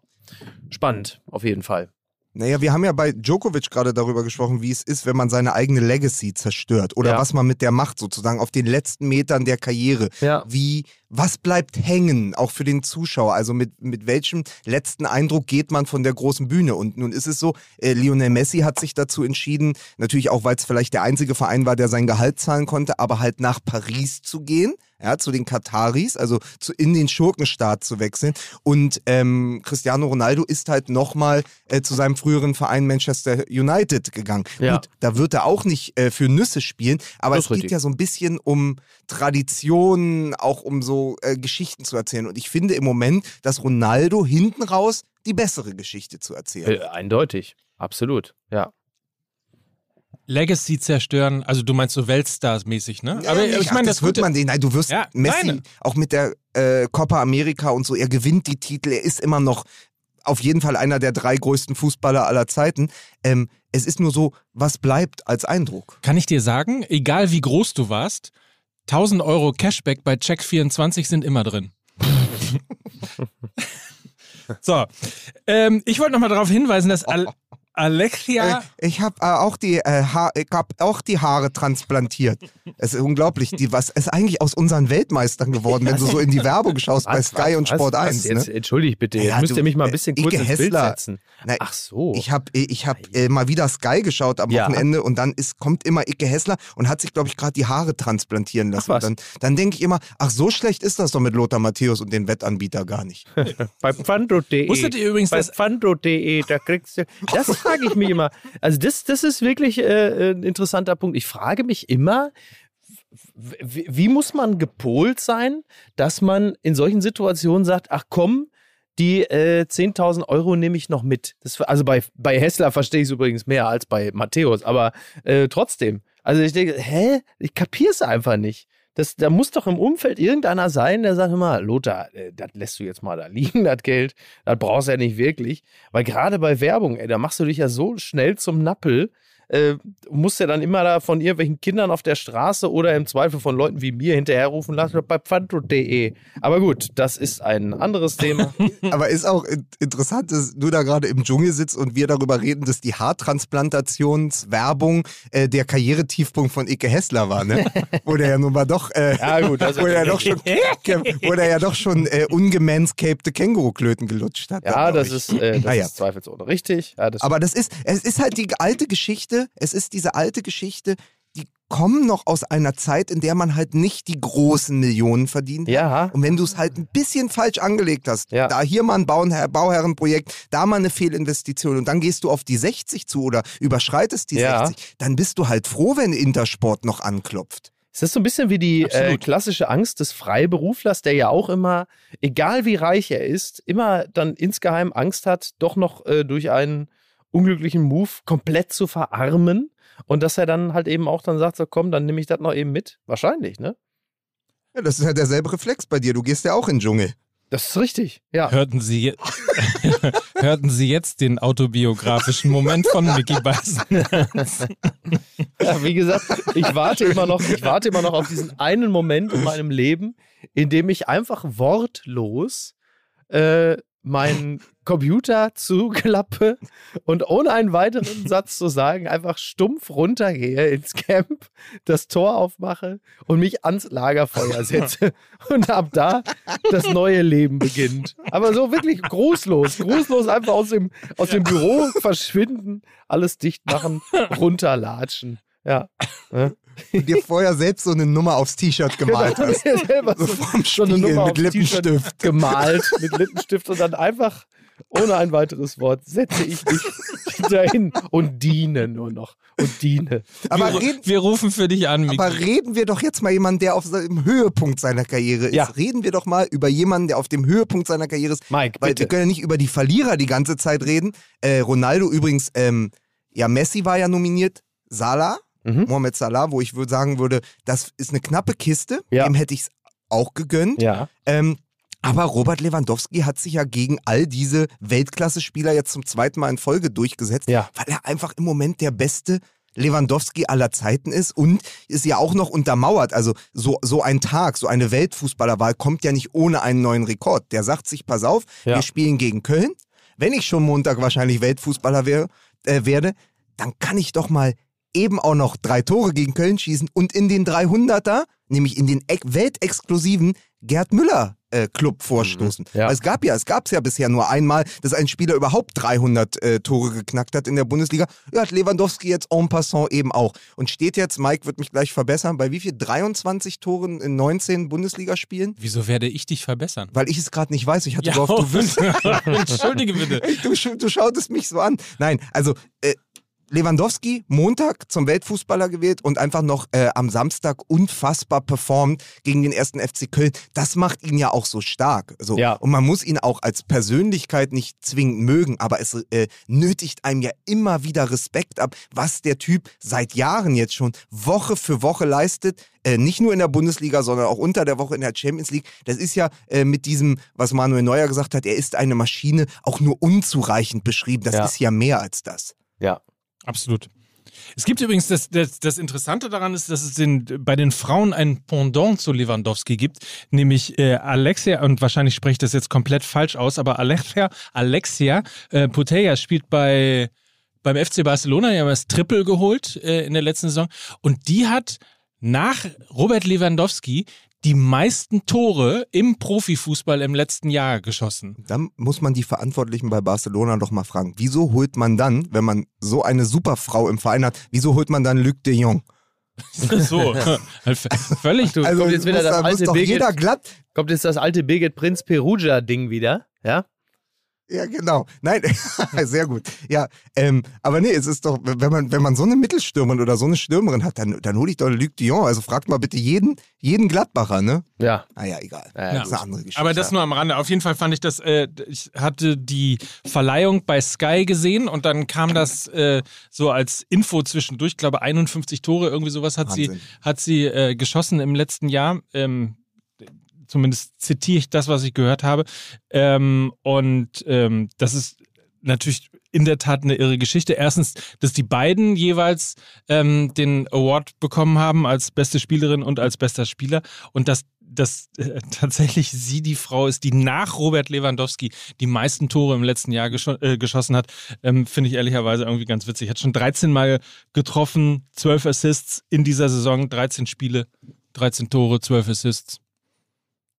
spannend auf jeden Fall. Naja, wir haben ja bei Djokovic gerade darüber gesprochen, wie es ist, wenn man seine eigene Legacy zerstört oder Ja. was man mit der macht, sozusagen auf den letzten Metern der Karriere. Ja. Wie, was bleibt hängen, auch für den Zuschauer? Also mit, mit welchem letzten Eindruck geht man von der großen Bühne? Und nun ist es so, äh, Lionel Messi hat sich dazu entschieden, natürlich auch, weil es vielleicht der einzige Verein war, der sein Gehalt zahlen konnte, aber halt nach Paris zu gehen. Ja, zu den Kataris, also zu, in den Schurkenstaat zu wechseln. Und ähm, Cristiano Ronaldo ist halt nochmal äh, zu seinem früheren Verein Manchester United gegangen. Ja. Gut, da wird er auch nicht äh, für Nüsse spielen, aber Das es geht ja so ein bisschen um Traditionen, auch um so äh, Geschichten zu erzählen. Und ich finde im Moment, dass Ronaldo hinten raus die bessere Geschichte zu erzählen. Äh, eindeutig. Absolut. Ja. Legacy zerstören, also du meinst so Weltstars-mäßig, ne? aber nicht, ich meine, das, das wird man den. Nein, du wirst Ja, Messi meine. auch mit der äh, Copa America und so. Er gewinnt die Titel. Er ist immer noch auf jeden Fall einer der drei größten Fußballer aller Zeiten. Ähm, es ist nur so, was bleibt als Eindruck? Kann ich dir sagen, egal wie groß du warst, 1000 Euro Cashback bei Check24 sind immer drin. [laughs] so, ähm, ich wollte nochmal darauf hinweisen, dass Al [laughs] Alexia. Äh, ich habe äh, auch die äh, ha ich hab auch die Haare transplantiert. [laughs] es ist unglaublich, die was ist eigentlich aus unseren Weltmeistern geworden, wenn du so in die Werbung schaust bei Was, Sky was, und Sport was, 1. Jetzt, Ne? entschuldigt bitte, jetzt Ja, müsst du, ihr mich mal ein äh, bisschen Ike kurz ins Bild setzen. Nein, Ach so. Ich habe ich hab, äh, mal wieder Sky geschaut am Ja. Wochenende und dann ist, kommt immer Icke Hessler und hat sich, glaube ich, gerade die Haare transplantieren lassen. Ach dann dann denke ich immer, ach, so schlecht ist das doch mit Lothar Matthäus und den Wettanbieter gar nicht. [laughs] Bei pfando.de. Wusstet ihr übrigens, Bei pfando.de, da kriegst du. Das frage ich mich immer. Also, das, das ist wirklich äh, ein interessanter Punkt. Ich frage mich immer, wie, muss man gepolt sein, dass man in solchen Situationen sagt: Ach komm, die äh, 10.000 Euro nehme ich noch mit. Das, also bei, bei Hessler verstehe ich es übrigens mehr als bei Matthäus, aber äh, trotzdem. Also ich denke, hä? Ich kapiere es einfach nicht. Das, da muss doch im Umfeld irgendeiner sein, der sagt immer, Lothar, äh, das lässt du jetzt mal da liegen, [laughs] das Geld. Das brauchst du ja nicht wirklich. Weil gerade bei Werbung, ey, da machst du dich ja so schnell zum Nappel. Äh, musst ja dann immer da von irgendwelchen Kindern auf der Straße oder im Zweifel von Leuten wie mir hinterherrufen lassen bei pfando.de. Aber gut, das ist ein anderes Thema. [laughs] Aber ist auch in interessant, dass du da gerade im Dschungel sitzt und wir darüber reden, dass die Haartransplantationswerbung äh, der Karrieretiefpunkt von Icke Hessler war, ne? [laughs] Wo der ja nun mal doch, äh, Ja, gut, [laughs] wo der ja doch schon, wo der ja doch schon äh, ungemanscapte Känguruklöten gelutscht hat. Ja, das ich. ist, äh, das Ah, ja. ist zweifelsohne richtig. Ja, das Aber das ist, es ist halt die alte Geschichte, es ist diese alte Geschichte, die kommen noch aus einer Zeit, in der man halt nicht die großen Millionen verdient. Ja. Und wenn du es halt ein bisschen falsch angelegt hast, Ja. da hier mal ein Bauherr, Bauherrenprojekt, da mal eine Fehlinvestition und dann gehst du auf die 60 zu oder überschreitest die Ja. 60, dann bist du halt froh, wenn Intersport noch anklopft. Es ist so ein bisschen wie die äh, klassische Angst des Freiberuflers, der ja auch immer, egal wie reich er ist, immer dann insgeheim Angst hat, doch noch äh, durch einen unglücklichen Move komplett zu verarmen. Und dass er dann halt eben auch dann sagt, so komm, dann nehme ich das noch eben mit. Wahrscheinlich, ne? Ja, das ist ja derselbe Reflex bei dir. Du gehst ja auch in den Dschungel. Das ist richtig, ja. Hörten Sie, je- [laughs] hörten Sie jetzt den autobiografischen Moment von Mickey Beißen? [laughs] Ja, wie gesagt, ich warte immer noch, ich warte immer noch auf diesen einen Moment in meinem Leben, in dem ich einfach wortlos äh, meinen Computer zuklappe und ohne einen weiteren Satz zu sagen, einfach stumpf runtergehe ins Camp, das Tor aufmache und mich ans Lagerfeuer setze. [laughs] Und ab da das neue Leben beginnt. Aber so wirklich grußlos, grußlos einfach aus dem, aus dem Büro verschwinden, alles dicht machen, runterlatschen. Ja. Ne? Und dir vorher selbst so eine Nummer aufs T-Shirt gemalt Genau, hast. So vom so eine Nummer mit aufs T-Shirt Lippenstift. gemalt mit [laughs] Lippenstift und dann einfach ohne ein weiteres Wort setze ich mich [laughs] dahin und diene nur noch und diene. Aber wir, reden, wir rufen für dich an, Mickey. Aber reden wir doch jetzt mal jemanden, der auf dem Höhepunkt seiner Karriere ist. Ja. Reden wir doch mal über jemanden, der auf dem Höhepunkt seiner Karriere ist. Mike, Weil bitte. wir können ja nicht über die Verlierer die ganze Zeit reden. Äh, Ronaldo übrigens, ähm, ja, Messi war ja nominiert. Salah, Mhm. Mohamed Salah, wo ich würd sagen würde, das ist eine knappe Kiste. Ja. Dem hätte ich es auch gegönnt. Ja, Ähm, aber Robert Lewandowski hat sich ja gegen all diese Weltklasse-Spieler jetzt zum zweiten Mal in Folge durchgesetzt, Ja. weil er einfach im Moment der beste Lewandowski aller Zeiten ist und ist ja auch noch untermauert. Also so, so ein Tag, so eine Weltfußballerwahl kommt ja nicht ohne einen neuen Rekord. Der sagt sich, pass auf, Ja. wir spielen gegen Köln. Wenn ich schon Montag wahrscheinlich Weltfußballer wär, äh, werde, dann kann ich doch mal eben auch noch drei Tore gegen Köln schießen und in den 300er, nämlich in den ex- weltexklusiven, Gerd Müller äh, Club vorstoßen. Ja. Weil Es gab ja, es gab es ja bisher nur einmal, dass ein Spieler überhaupt 300 äh, Tore geknackt hat in der Bundesliga. Ja, hat Lewandowski jetzt en passant eben auch. Und steht jetzt, Mike wird mich gleich verbessern, bei wie viel? 23 Toren in 19 Bundesligaspielen? Wieso werde ich dich verbessern? Weil ich es gerade nicht weiß. Ich hatte Ja, gehofft, du [laughs] wüsstest. [laughs] Entschuldige bitte. [laughs] Du, du schautest mich so an. Nein, also äh, Lewandowski Montag zum Weltfußballer gewählt und einfach noch äh, am Samstag unfassbar performt gegen den ersten FC Köln. Das macht ihn ja auch so stark. So. Ja. Und man muss ihn auch als Persönlichkeit nicht zwingend mögen, aber es äh, nötigt einem ja immer wieder Respekt ab, was der Typ seit Jahren jetzt schon Woche für Woche leistet. Äh, nicht nur in der Bundesliga, sondern auch unter der Woche in der Champions League. Das ist ja äh, mit diesem, was Manuel Neuer gesagt hat, er ist eine Maschine, auch nur unzureichend beschrieben. Das Ja. ist ja mehr als das. Ja. Absolut. Es gibt übrigens, das, das, das Interessante daran ist, dass es den, bei den Frauen ein Pendant zu Lewandowski gibt, nämlich äh, Alexia, und wahrscheinlich spreche ich das jetzt komplett falsch aus, aber Alexia, Alexia äh, Putellas spielt bei, beim FC Barcelona, die haben das Triple geholt äh, in der letzten Saison, und die hat nach Robert Lewandowski die meisten Tore im Profifußball im letzten Jahr geschossen. Dann muss man die Verantwortlichen bei Barcelona doch mal fragen, wieso holt man dann, wenn man so eine Superfrau im Verein hat, wieso holt man dann Luc de Jong? [laughs] so, [laughs] völlig. Du, Also kommt jetzt wieder das alte doch jeder Birgit, glatt kommt jetzt das alte Birgit Prinz Perugia Ding wieder, ja? Ja, genau. Nein, [laughs] sehr gut. Ja, ähm, aber nee, es ist doch, wenn man, wenn man so eine Mittelstürmerin oder so eine Stürmerin hat, dann, dann hole ich doch Luc Dion. Also fragt mal bitte jeden, jeden Gladbacher, ne? Ja. Naja, egal. Ja, das ist eine andere Geschichte. Aber das nur am Rande. Auf jeden Fall fand ich das, äh, ich hatte die Verleihung bei Sky gesehen und dann kam das äh, so als Info zwischendurch. Ich glaube, 51 Tore, irgendwie sowas hat sie, Wahnsinn. hat sie äh, geschossen im letzten Jahr. Ähm, zumindest zitiere ich das, was ich gehört habe. Ähm, und ähm, das ist natürlich in der Tat eine irre Geschichte. Erstens, dass die beiden jeweils ähm, den Award bekommen haben als beste Spielerin und als bester Spieler und dass dass äh, tatsächlich sie die Frau ist, die nach Robert Lewandowski die meisten Tore im letzten Jahr gescho äh, geschossen hat, ähm, finde ich ehrlicherweise irgendwie ganz witzig. Hat schon 13 Mal getroffen, 12 Assists in dieser Saison, 13 Spiele, 13 Tore, 12 Assists.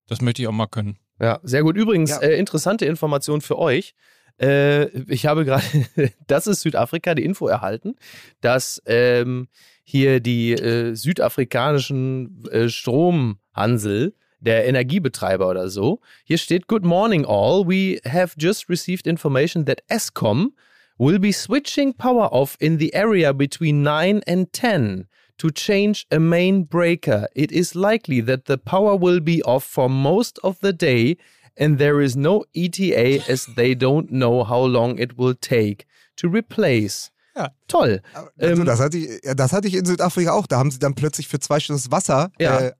Das möchte ich auch mal können. Ja, sehr gut. Übrigens, Ja. äh, interessante Information für euch. Äh, ich habe gerade, [laughs] das ist Südafrika, die Info erhalten, dass ähm, hier die äh, südafrikanischen äh, Stromhansel, der Energiebetreiber oder so, hier steht, Good morning all, we have just received information that ESCOM will be switching power off in the area between 9 and 10 to change a main breaker. It is likely that the power will be off for most of the day and there is no ETA as they don't know how long it will take to replace. Ja. Toll. Also, Ähm, das, hatte ich, das hatte ich in Südafrika auch. Da haben sie dann plötzlich für zwei Stunden das Wasser Ja. äh,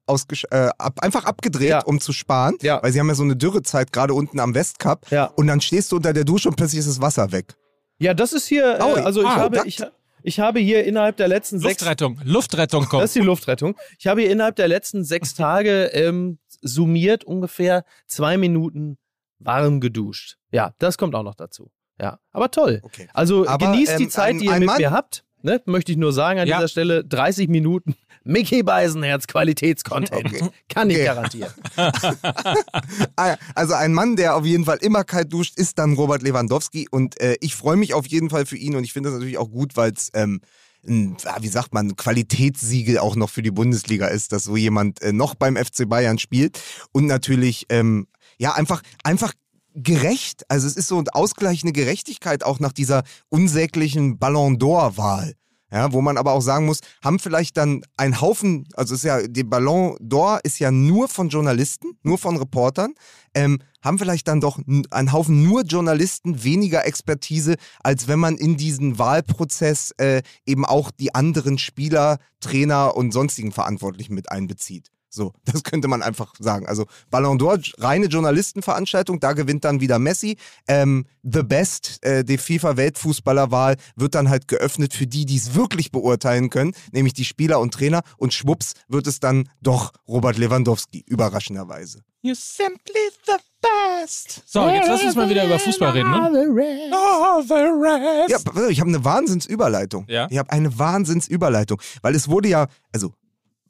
äh, ab, einfach abgedreht, Ja. um zu sparen. Ja. Weil sie haben ja so eine Dürrezeit gerade unten am Westkap. Ja. Und dann stehst du unter der Dusche und plötzlich ist das Wasser weg. Ja, das ist hier, äh, also ich, Ah, habe, ich, ich habe hier innerhalb der letzten sechs Luftrettung, Luftrettung Das ist die Luftrettung. Ich habe hier innerhalb der letzten sechs [laughs] Tage ähm, summiert ungefähr zwei Minuten warm geduscht. Ja, das kommt auch noch dazu. Ja, aber toll. Okay. Also Aber, genießt die ähm, Zeit, ein- die ihr mit Mann- mir habt. Ne, möchte ich nur sagen an Ja. dieser Stelle 30 Minuten Mickey Beisenherz Qualitätscontent. Okay. Kann ich Okay. garantieren. [laughs] Ah, Also ein Mann, der auf jeden Fall immer kalt duscht, ist dann Robert Lewandowski und äh, ich freue mich auf jeden Fall für ihn und ich finde das natürlich auch gut, weil es ähm, ein, wie sagt man, ein Qualitätssiegel auch noch für die Bundesliga ist, dass so jemand äh, noch beim FC Bayern spielt und natürlich ähm, ja einfach einfach gerecht, also es ist so eine ausgleichende Gerechtigkeit auch nach dieser unsäglichen Ballon d'Or Wahl. Ja, wo man aber auch sagen muss, haben vielleicht dann ein Haufen, also es ist ja, die Ballon d'Or ist ja nur von Journalisten, nur von Reportern, ähm, haben vielleicht dann doch ein Haufen nur Journalisten weniger Expertise, als wenn man in diesen Wahlprozess äh, eben auch die anderen Spieler, Trainer und sonstigen Verantwortlichen mit einbezieht. So, [laughs] das könnte man einfach sagen. Also Ballon d'Or, reine Journalistenveranstaltung, da gewinnt dann wieder Messi. Ähm, The Best, äh, die FIFA-Weltfußballerwahl, wird dann halt geöffnet für die, die es wirklich beurteilen können, nämlich die Spieler und Trainer. Und schwupps wird es dann doch Robert Lewandowski, überraschenderweise. You're simply the best. So, jetzt lass uns mal wieder über Fußball reden, ne? Oh, the rest. Ja, ich habe eine Wahnsinnsüberleitung. Ja? Ich habe eine Wahnsinnsüberleitung, weil es wurde ja, also,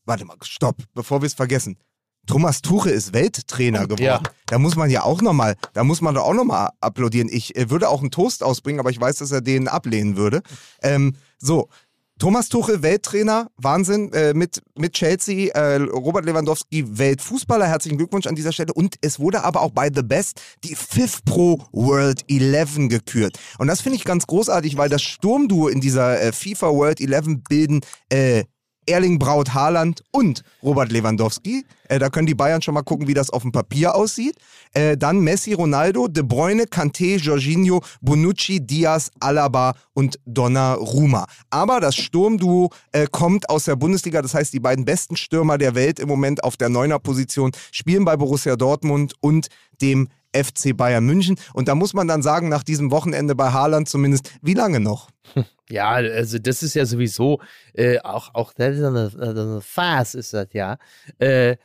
warte mal, stopp, bevor wir es vergessen. Thomas Tuche ist Welttrainer geworden. Ja. Da muss man ja auch nochmal, da muss man doch auch nochmal applaudieren. Ich äh, würde auch einen Toast ausbringen, aber ich weiß, dass er den ablehnen würde. Ähm, so, Thomas Tuchel, Welttrainer, Wahnsinn, äh, mit, mit Chelsea, äh, Robert Lewandowski, Weltfußballer, herzlichen Glückwunsch an dieser Stelle. Und es wurde aber auch bei The Best die Fifth Pro World 11 gekürt. Und das finde ich ganz großartig, weil das Sturmduo in dieser äh, FIFA World 11 bilden äh, Erling Braut Haaland und Robert Lewandowski. Äh, da können die Bayern schon mal gucken, wie das auf dem Papier aussieht. Äh, dann Messi, Ronaldo, De Bruyne, Kanté, Jorginho, Bonucci, Diaz, Alaba und Donnarumma. Aber das Sturmduo äh, kommt aus der Bundesliga. Das heißt, die beiden besten Stürmer der Welt im Moment auf der Neuner-Position spielen bei Borussia Dortmund und dem FC Bayern München. Und da muss man dann sagen, nach diesem Wochenende bei Haaland zumindest, wie lange noch? [laughs] Ja, also das ist ja sowieso äh, auch, auch das ist eine, eine Farce ist das ja. Äh,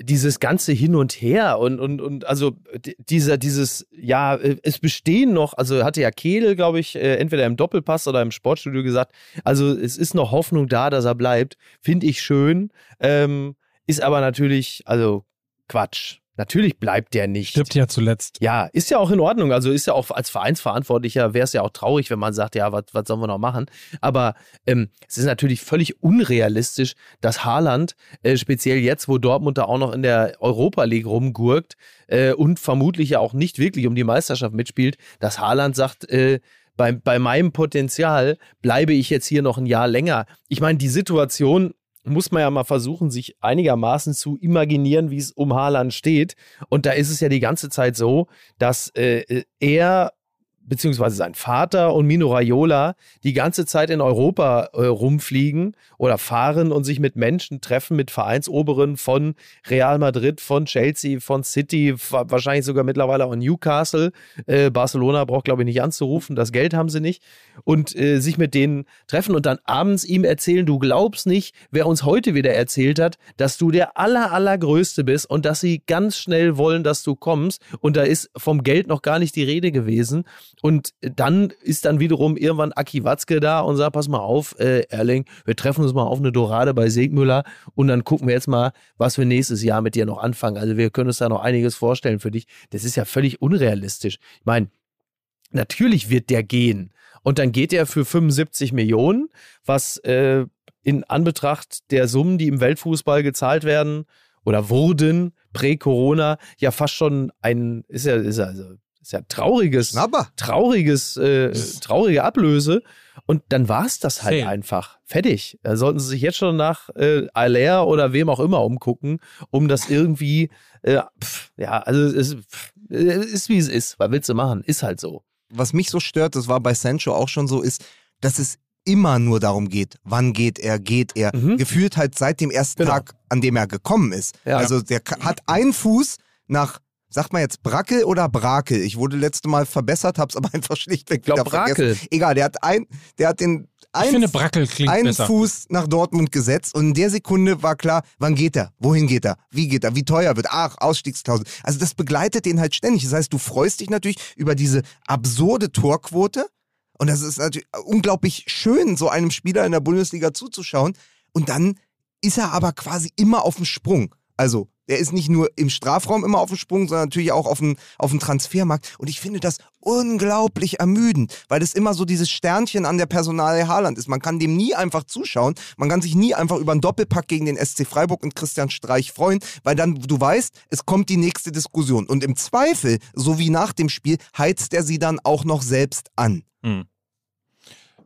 dieses ganze Hin und Her und, und, und also dieser, dieses, ja, äh, es bestehen noch, also hatte ja Kehl, glaube ich, äh, entweder im Doppelpass oder im Sportstudio gesagt, also es ist noch Hoffnung da, dass er bleibt. Finde ich schön. Ähm, ist aber natürlich, also Quatsch. Natürlich bleibt der nicht. Stirbt ja zuletzt. Ja, ist ja auch in Ordnung. Also ist ja auch als Vereinsverantwortlicher wäre es ja auch traurig, wenn man sagt, ja, was sollen wir noch machen? Aber ähm, es ist natürlich völlig unrealistisch, dass Haaland, äh, speziell jetzt, wo Dortmund da auch noch in der Europa League rumgurkt äh, und vermutlich ja auch nicht wirklich um die Meisterschaft mitspielt, dass Haaland sagt, äh, bei, bei meinem Potenzial bleibe ich jetzt hier noch ein Jahr länger. Ich meine, die Situation muss man ja mal versuchen, sich einigermaßen zu imaginieren, wie es um Haaland steht. Und da ist es ja die ganze Zeit so, dass äh, er beziehungsweise sein Vater und Mino Raiola die ganze Zeit in Europa äh, rumfliegen oder fahren und sich mit Menschen treffen, mit Vereinsoberen von Real Madrid, von Chelsea, von City, wa- wahrscheinlich sogar mittlerweile auch Newcastle. Äh, Barcelona braucht, glaube ich, nicht anzurufen, das Geld haben sie nicht. Und äh, sich mit denen treffen und dann abends ihm erzählen, du glaubst nicht, wer uns heute wieder erzählt hat, dass du der aller, allergrößte bist und dass sie ganz schnell wollen, dass du kommst. Und da ist vom Geld noch gar nicht die Rede gewesen. Und dann ist dann wiederum irgendwann Aki Watzke da und sagt, pass mal auf, äh, Erling, wir treffen uns mal auf eine Dorade bei Segmüller und dann gucken wir jetzt mal, was wir nächstes Jahr mit dir noch anfangen. Also wir können uns da noch einiges vorstellen für dich. Das ist ja völlig unrealistisch. Ich meine, natürlich wird der gehen. Und dann geht er für 75 Millionen, was äh, in Anbetracht der Summen, die im Weltfußball gezahlt werden oder wurden prä-Corona, ja fast schon ein, ist ja, ist ja, also, ist ja trauriges, Schnapper. trauriges, äh, [laughs] traurige Ablöse. Und dann war es das halt Fail. einfach. Fertig. Da sollten sie sich jetzt schon nach äh, Aller oder wem auch immer umgucken, um das irgendwie, äh, pff, ja, also es es ist wie es ist. Was willst du machen? Ist halt so. was mich so stört, das war bei Sancho auch schon so, ist, dass es immer nur darum geht, wann geht er, geht er. Mhm. Gefühlt halt seit dem ersten Genau. Tag, an dem er gekommen ist. Ja. Also der hat einen Fuß nach, sagt man jetzt Brackel oder Brakel? Ich wurde letzte Mal verbessert, hab's aber [laughs] einfach schlichtweg Ich glaube, wieder vergessen. Brakel. Egal, der hat ein, der hat den Ich einen, finde, Brackel klingt einen besser. Fuß nach Dortmund gesetzt und in der Sekunde war klar, wann geht er, wohin geht er, wie geht er, wie teuer wird, ach, Ausstiegsklausel. Also das begleitet den halt ständig. Das heißt, du freust dich natürlich über diese absurde Torquote und das ist natürlich unglaublich schön, so einem Spieler in der Bundesliga zuzuschauen und dann ist er aber quasi immer auf dem Sprung. Also, er ist nicht nur im Strafraum immer auf dem Sprung, sondern natürlich auch auf dem, auf dem Transfermarkt. Und ich finde das unglaublich ermüdend, weil das immer so dieses Sternchen an der Personalie Haaland ist. Man kann dem nie einfach zuschauen. Man kann sich nie einfach über einen Doppelpack gegen den SC Freiburg und Christian Streich freuen, weil dann du weißt, es kommt die nächste Diskussion. Und im Zweifel, so wie nach dem Spiel, heizt er sie dann auch noch selbst an.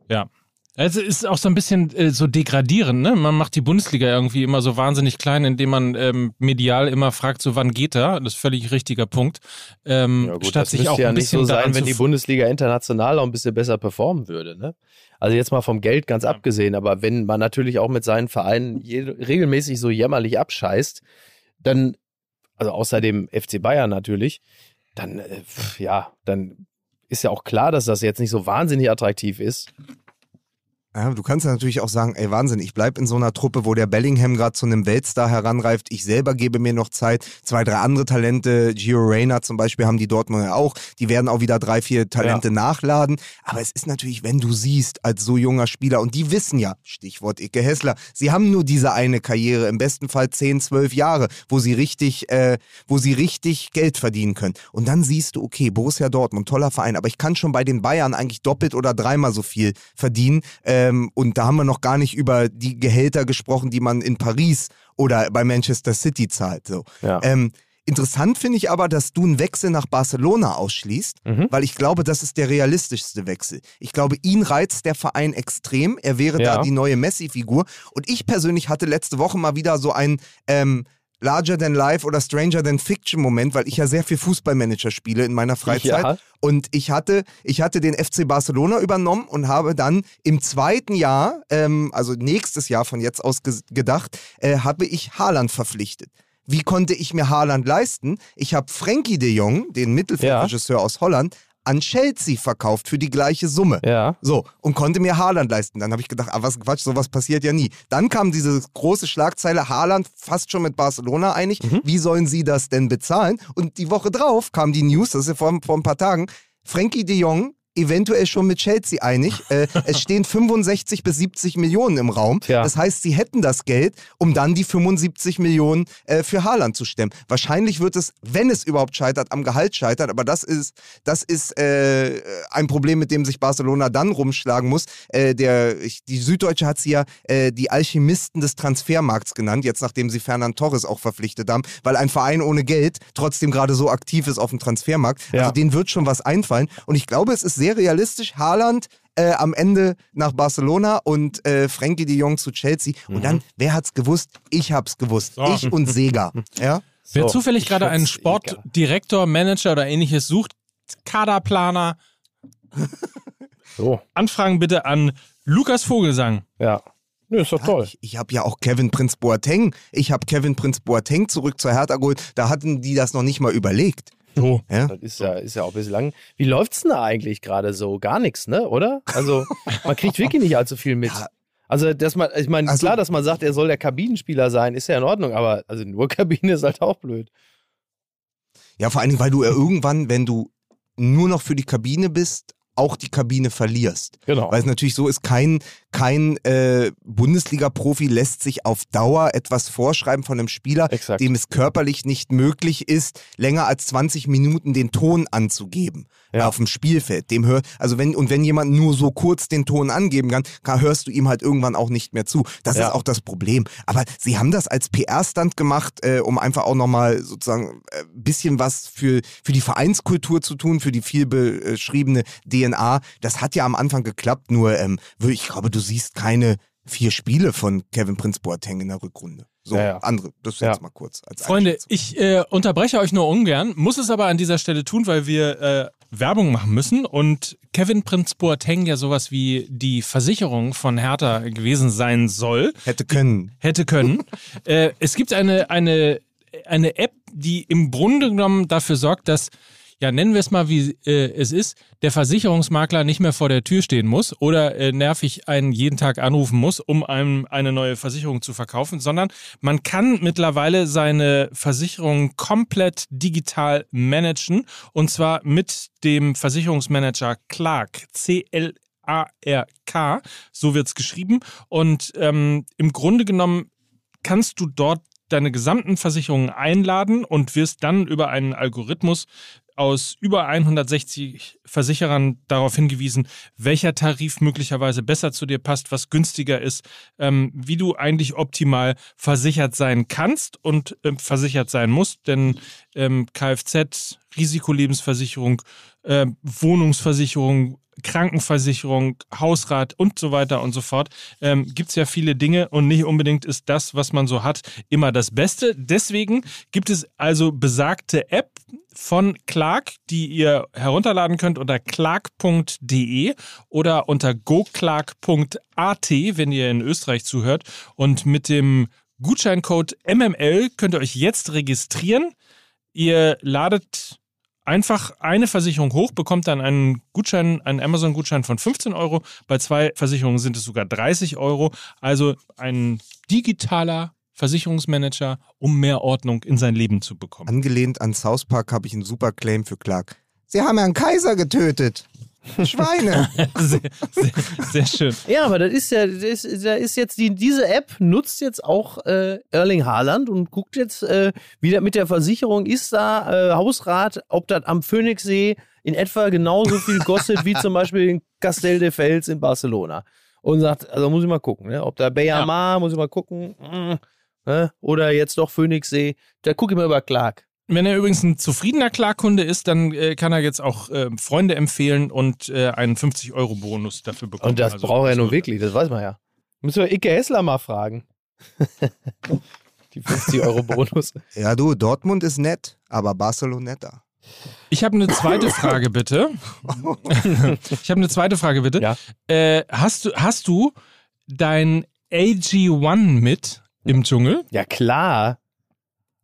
Ja. Also es ist auch so ein bisschen äh, so degradierend, ne? Man macht die Bundesliga irgendwie immer so wahnsinnig klein, indem man ähm, medial immer fragt, so wann geht er? Das ist völlig richtiger Punkt. Ähm, statt das sich müsste auch ja ein nicht bisschen so sein, wenn die Bundesliga international auch ein bisschen besser performen würde. Ne? Also jetzt mal vom Geld ganz abgesehen, aber wenn man natürlich auch mit seinen Vereinen regelmäßig so jämmerlich abscheißt, dann, also außer dem FC Bayern natürlich, dann, äh, ja, dann ist ja auch klar, dass das jetzt nicht so wahnsinnig attraktiv ist. Ja, du kannst ja natürlich auch sagen, ey Wahnsinn, ich bleib in so einer Truppe, wo der Bellingham gerade zu einem Weltstar heranreift. Ich selber gebe mir noch Zeit. Zwei, drei andere Talente, Gio Reyna zum Beispiel, haben die Dortmund ja auch. Die werden auch wieder drei, vier Talente ja. nachladen. Aber es ist natürlich, wenn du siehst, als so junger Spieler, und die wissen ja, Stichwort Icke Hessler, sie haben nur diese eine Karriere, im besten Fall zehn, zwölf Jahre, wo sie richtig, äh, wo sie richtig Geld verdienen können. Und dann siehst du, okay, Borussia Dortmund, toller Verein, aber ich kann schon bei den Bayern eigentlich doppelt oder dreimal so viel verdienen. Äh, ähm, und da haben wir noch gar nicht über die Gehälter gesprochen, die man in Paris oder bei Manchester City zahlt. So. Ja. Ähm, Interessant finde ich aber, dass du einen Wechsel nach Barcelona ausschließt, mhm. weil ich glaube, das ist der realistischste Wechsel. Ich glaube, ihn reizt der Verein extrem. Er wäre ja. da die neue Messi-Figur. Und ich persönlich hatte letzte Woche mal wieder so ein ähm, Larger Than Life oder Stranger Than Fiction Moment, weil ich ja sehr viel Fußballmanager spiele in meiner Freizeit. Ja. Und ich hatte, ich hatte den FC Barcelona übernommen und habe dann im zweiten Jahr, ähm, also nächstes Jahr von jetzt aus gedacht, äh, habe ich Haaland verpflichtet. Wie konnte ich mir Haaland leisten? Ich habe Frankie de Jong, den Mittelfeldregisseur ja. aus Holland, an Chelsea verkauft für die gleiche Summe. Ja. So, und konnte mir Haaland leisten. Dann habe ich gedacht, ah, was Quatsch, sowas passiert ja nie. Dann kam diese große Schlagzeile, Haaland fast schon mit Barcelona einig. Mhm. Wie sollen sie das denn bezahlen? Und die Woche drauf kam die News, das ist ja vor, vor ein paar Tagen, Frankie de Jong eventuell schon mit Chelsea einig. Äh, es stehen 65 bis 70 Millionen im Raum. Tja. Das heißt, sie hätten das Geld, um dann die 75 Millionen äh, für Haaland zu stemmen. Wahrscheinlich wird es, wenn es überhaupt scheitert, am Gehalt scheitern. Aber das ist, das ist äh, ein Problem, mit dem sich Barcelona dann rumschlagen muss. Äh, der, ich, die Süddeutsche hat sie ja äh, die Alchemisten des Transfermarkts genannt, jetzt nachdem sie Fernand Torres auch verpflichtet haben, weil ein Verein ohne Geld trotzdem gerade so aktiv ist auf dem Transfermarkt. Ja. Also denen wird schon was einfallen. Und ich glaube, es ist sehr realistisch. Haaland äh, am Ende nach Barcelona und äh, Frankie de Jong zu Chelsea. Mhm. Und dann, wer hat's gewusst? Ich hab's gewusst. So. Ich und Sega. [laughs] ja? Wer so, zufällig gerade einen Sportdirektor, Manager oder ähnliches sucht, Kaderplaner, [laughs] so. Anfragen bitte an Lukas Vogelsang. Ja. Nö, ist doch ja, toll. Ich, ich habe ja auch Kevin Prinz Boateng. Ich habe Kevin Prinz Boateng zurück zur Hertha geholt. Da hatten die das noch nicht mal überlegt. So. Ja? Das ist ja, ist ja auch bislang. Wie läuft's denn da eigentlich gerade so? Gar nichts, ne? Oder? Also, man kriegt wirklich nicht allzu viel mit. Ja. Also, dass man, ich meine, also, klar, dass man sagt, er soll der Kabinenspieler sein, ist ja in Ordnung, aber also nur Kabine ist halt auch blöd. Ja, vor allen Dingen, weil du ja irgendwann, wenn du nur noch für die Kabine bist, auch die Kabine verlierst. Genau. Weil es natürlich so ist, kein, kein äh, Bundesliga-Profi lässt sich auf Dauer etwas vorschreiben von einem Spieler, Exakt. dem es körperlich nicht möglich ist, länger als 20 Minuten den Ton anzugeben ja. auf dem Spielfeld. Dem hör, also wenn, und wenn jemand nur so kurz den Ton angeben kann, kann hörst du ihm halt irgendwann auch nicht mehr zu. Das ja. ist auch das Problem. Aber sie haben das als PR-Stand gemacht, äh, um einfach auch nochmal sozusagen ein äh, bisschen was für, für die Vereinskultur zu tun, für die viel beschriebene DNA. Das hat ja am Anfang geklappt, nur ähm, ich glaube, du siehst keine vier Spiele von Kevin Prince Boateng in der Rückrunde. So, ja, ja. andere, das jetzt mal kurz. Freunde, ich äh, unterbreche euch nur ungern, muss es aber an dieser Stelle tun, weil wir äh, Werbung machen müssen und Kevin Prinz Boateng ja sowas wie die Versicherung von Hertha gewesen sein soll. Hätte können. Hätte können. [laughs] äh, es gibt eine, eine, eine App, die im Grunde genommen dafür sorgt, dass ja, nennen wir es mal, wie äh, es ist, der Versicherungsmakler nicht mehr vor der Tür stehen muss oder äh, nervig einen jeden Tag anrufen muss, um einem eine neue Versicherung zu verkaufen, sondern man kann mittlerweile seine Versicherung komplett digital managen und zwar mit dem Versicherungsmanager Clark, C-L A-R-K, so wird es geschrieben. Und ähm, im Grunde genommen kannst du dort deine gesamten Versicherungen einladen und wirst dann über einen Algorithmus aus über 160 Versicherern darauf hingewiesen, welcher Tarif möglicherweise besser zu dir passt, was günstiger ist, ähm, wie du eigentlich optimal versichert sein kannst und äh, versichert sein musst. Denn ähm, Kfz, Risikolebensversicherung, äh, Wohnungsversicherung, Krankenversicherung, Hausrat und so weiter und so fort, ähm, gibt es ja viele Dinge und nicht unbedingt ist das, was man so hat, immer das Beste. Deswegen gibt es also besagte App von Clark, die ihr herunterladen könnt unter clark.de oder unter goclark.at, wenn ihr in Österreich zuhört. Und mit dem Gutscheincode MML könnt ihr euch jetzt registrieren. Ihr ladet einfach eine Versicherung hoch, bekommt dann einen Gutschein, einen Amazon-Gutschein von 15 Euro. Bei zwei Versicherungen sind es sogar 30 Euro. Also ein digitaler Versicherungsmanager, um mehr Ordnung in sein Leben zu bekommen. Angelehnt an South Park habe ich einen super Claim für Clark. Sie haben Herrn Kaiser getötet. Schweine. [laughs] sehr, sehr, sehr schön. Ja, aber das ist ja, das ist, da ist jetzt die, diese App nutzt jetzt auch äh, Erling Haaland und guckt jetzt, äh, wie das mit der Versicherung ist da, äh, Hausrat, ob das am Phoenixsee in etwa genauso viel kostet wie zum Beispiel in Castel de Fels in Barcelona. Und sagt, also muss ich mal gucken, ne? ob da Bayamar, muss ich mal gucken, mm, ne? oder jetzt doch Phoenixsee, da gucke ich mal über Clark. Wenn er übrigens ein zufriedener Klarkunde ist, dann äh, kann er jetzt auch äh, Freunde empfehlen und äh, einen 50-Euro-Bonus dafür bekommen. Und das Also, braucht er nun wirklich, das weiß man ja. Müssen wir Icke Hessler mal fragen. [laughs] die 50 Euro Bonus. Ja, du, Dortmund ist nett, aber Barcelona netter. Ich habe eine zweite Frage, bitte. ich habe eine zweite Frage, bitte. Ja. Äh, hast, du, hast du dein AG1 mit im Dschungel? Ja, klar.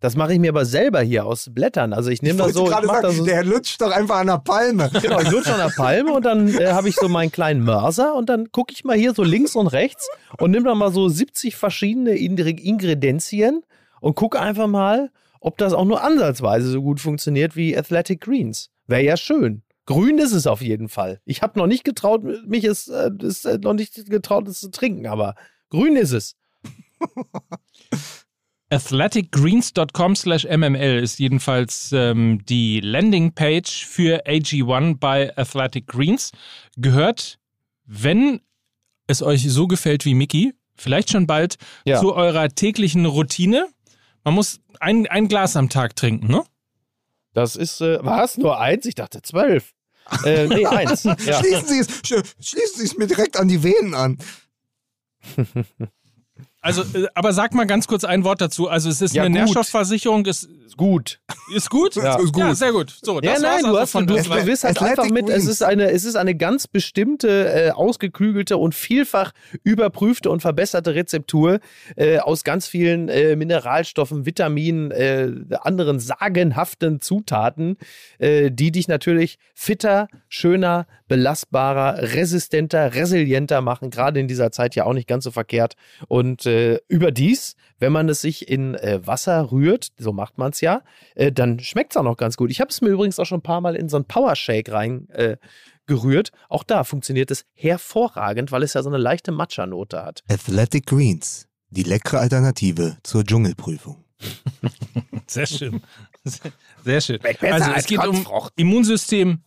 Das mache ich mir aber selber hier aus Blättern. Also ich nehme Ich da wollte so, ich mach sagen, so der lutscht doch einfach an der Palme. [laughs] genau, ich lutsche an der Palme und dann äh, habe ich so meinen kleinen Mörser und dann gucke ich mal hier so links und rechts und nehme dann mal so 70 verschiedene Ingre- Ingredienzien und gucke einfach mal, ob das auch nur ansatzweise so gut funktioniert wie Athletic Greens. Wäre ja schön. Grün ist es auf jeden Fall. Ich habe noch nicht getraut, mich ist, äh, ist äh, noch nicht getraut, es zu trinken, aber grün ist es. [laughs] athleticgreens.com slash mml ist jedenfalls ähm, die Landingpage für AG1 bei Athletic Greens. Gehört, wenn es euch so gefällt wie Mickey, vielleicht schon bald Ja. zu eurer täglichen Routine. Man muss ein, ein Glas am Tag trinken, ne? Das ist, äh, was? Nur eins? Ich dachte zwölf. Äh, nee, eins. [laughs] Ja. Schließen Sie es, sch- schließen Sie es mir direkt an die Venen an. [laughs] Also, äh, aber sag mal ganz kurz ein Wort dazu. Also, es ist Ja, eine gut. Nährstoffversicherung, ist, Gut. ist gut? Ja. Ist gut. Ja, sehr gut. So, Ja, das nein, war's du, also hast, von du, du wirst halt einfach mit, es ist, eine, es ist eine ganz bestimmte, äh, ausgeklügelte und vielfach überprüfte und verbesserte Rezeptur äh, aus ganz vielen äh, Mineralstoffen, Vitaminen, äh, anderen sagenhaften Zutaten, äh, die dich natürlich fitter, schöner, belastbarer, resistenter, resilienter machen, gerade in dieser Zeit ja auch nicht ganz so verkehrt. Und äh, überdies, wenn man es sich in äh, Wasser rührt, so macht man es ja, äh, dann schmeckt es auch noch ganz gut. Ich habe es mir übrigens auch schon ein paar Mal in so einen Powershake rein äh, gerührt. Auch da funktioniert es hervorragend, weil es ja so eine leichte Matcha-Note hat. Athletic Greens, die leckere Alternative zur Dschungelprüfung. [laughs] Sehr schön. Sehr, sehr schön. Also, als es geht um. Immunsystem,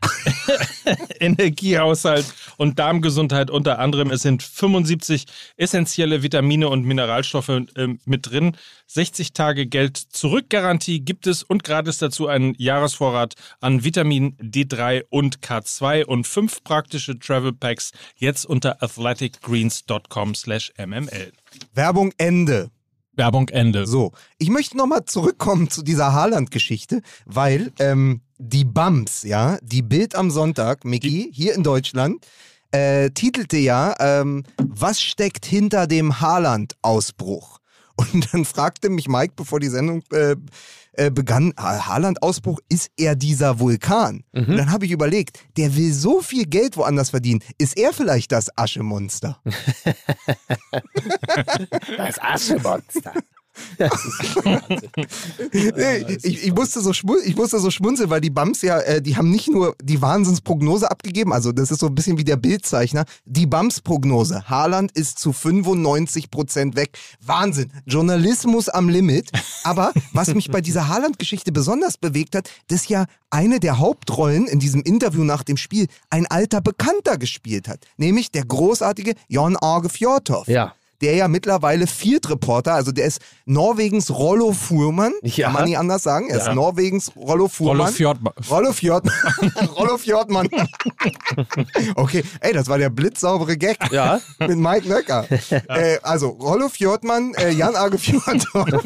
[laughs] Energiehaushalt und Darmgesundheit unter anderem. Es sind 75 essentielle Vitamine und Mineralstoffe ähm, mit drin. 60 Tage Geld zurück Garantie gibt es und gratis dazu einen Jahresvorrat an Vitamin D3 und K2 und fünf praktische Travel Packs jetzt unter athleticgreens.com/mml. Werbung Ende. Werbung Ende. So, ich möchte nochmal zurückkommen zu dieser Haaland-Geschichte, weil ähm, die Bums, ja, die Bild am Sonntag, Mickey, hier in Deutschland, äh, titelte ja, ähm, was steckt hinter dem Haaland-Ausbruch? [laughs] Und dann fragte mich Mike, bevor die Sendung äh, äh, begann, Ha- Haaland-Ausbruch, ist er dieser Vulkan? Und dann habe ich überlegt, der will so viel Geld woanders verdienen. Ist er vielleicht das Aschemonster? [laughs] Das Aschemonster. [laughs] [laughs] Nee, ich, ich, musste so ich musste so schmunzeln, weil die Bums ja, äh, die haben nicht nur die Wahnsinnsprognose abgegeben, also das ist so ein bisschen wie der Bildzeichner, die Bums-Prognose. Haaland ist zu 95 Prozent weg. Wahnsinn. Journalismus am Limit. Aber was mich bei dieser Haaland-Geschichte besonders bewegt hat, dass ja eine der Hauptrollen in diesem Interview nach dem Spiel ein alter Bekannter gespielt hat. Nämlich der großartige Jon Arge Fjordhoff Ja. Der ja mittlerweile Field Reporter, also der ist Norwegens Rollo Fuhrmann, Ja. kann man nicht anders sagen, er ist Ja. Norwegens Rollo Fuhrmann. Rollo Fjordmann. [laughs] Rollo Fjordmann. Rollo [laughs] Fjordmann. okay, ey, das war der blitzsaubere Gag Ja. [laughs] mit Mike Nöcker. äh, also, Rollo Fjordmann, äh, Jan Arge Fjordhoff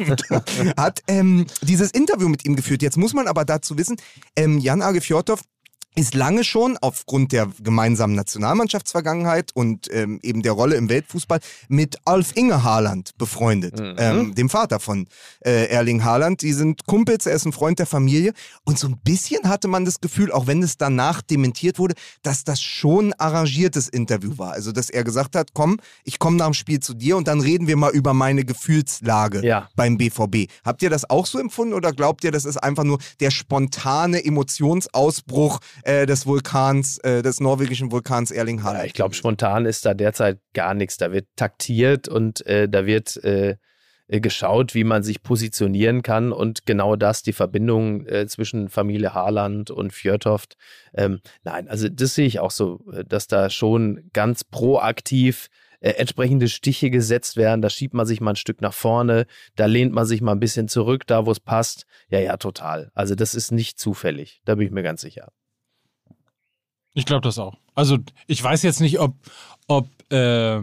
hat ähm, dieses Interview mit ihm geführt. Jetzt muss man aber dazu wissen, ähm, Jan Arge Fjordhoff ist lange schon aufgrund der gemeinsamen Nationalmannschaftsvergangenheit und ähm, eben der Rolle im Weltfußball mit Alf Inge Haaland befreundet, Mhm. ähm, dem Vater von äh, Erling Haaland. Die sind Kumpels, er ist ein Freund der Familie und so ein bisschen hatte man das Gefühl, auch wenn es danach dementiert wurde, dass das schon ein arrangiertes Interview war. Also dass er gesagt hat, komm, ich komme nach dem Spiel zu dir und dann reden wir mal über meine Gefühlslage Ja. beim BVB. Habt ihr das auch so empfunden oder glaubt ihr, das ist einfach nur der spontane Emotionsausbruch äh, des Vulkans, äh, des norwegischen Vulkans Erling Ja, Haaland? ich glaube, spontan ist da derzeit gar nichts. Da wird taktiert und äh, da wird äh, äh, geschaut, wie man sich positionieren kann und genau das, die Verbindung zwischen Familie Haaland und Fjörtoft. Ähm, nein, also das sehe ich auch so, dass da schon ganz proaktiv entsprechende Stiche gesetzt werden. Da schiebt man sich mal ein Stück nach vorne, da lehnt man sich mal ein bisschen zurück, da wo es passt. Ja, ja, total. Also das ist nicht zufällig. Da bin ich mir ganz sicher. Ich glaube das auch. Also ich weiß jetzt nicht, ob, ob, äh,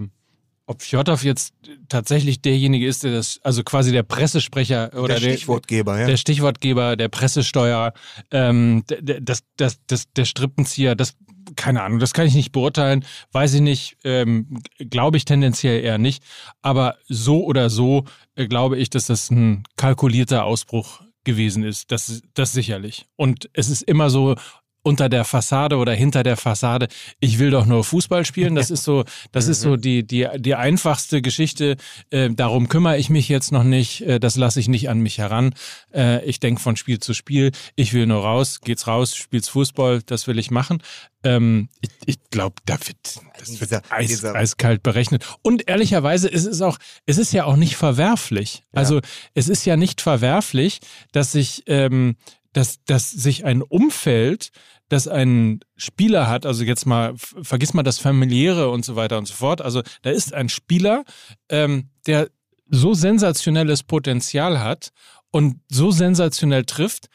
ob Fjordov jetzt tatsächlich derjenige ist, der das, also quasi der Pressesprecher oder der Stichwortgeber, ja. der Stichwortgeber, der Pressesteuer, ähm, der, der, das, das, das, der Strippenzieher, das, keine Ahnung, das kann ich nicht beurteilen, weiß ich nicht, ähm, glaube ich tendenziell eher nicht. Aber so oder so äh, glaube ich, dass das ein kalkulierter Ausbruch gewesen ist. Das, das sicherlich. Und es ist immer so, unter der Fassade oder hinter der Fassade, ich will doch nur Fußball spielen. Das ist so, das ist so die, die, die einfachste Geschichte. Äh, darum kümmere ich mich jetzt noch nicht. Äh, das lasse ich nicht an mich heran. Äh, ich denke von Spiel zu Spiel. Ich will nur raus, geht's raus, spielst Fußball, das will ich machen. Ähm, ich ich glaube, da wird, das wird Dieser- eis, dieser- eiskalt berechnet. Und ehrlicherweise, es ist auch, es ist ja auch nicht verwerflich. Also es ist ja nicht verwerflich, dass sich, ähm, dass, dass sich ein Umfeld, das ein Spieler hat, also jetzt mal, vergiss mal das familiäre und so weiter und so fort. Also da ist ein Spieler, ähm, der so sensationelles Potenzial hat und so sensationell trifft,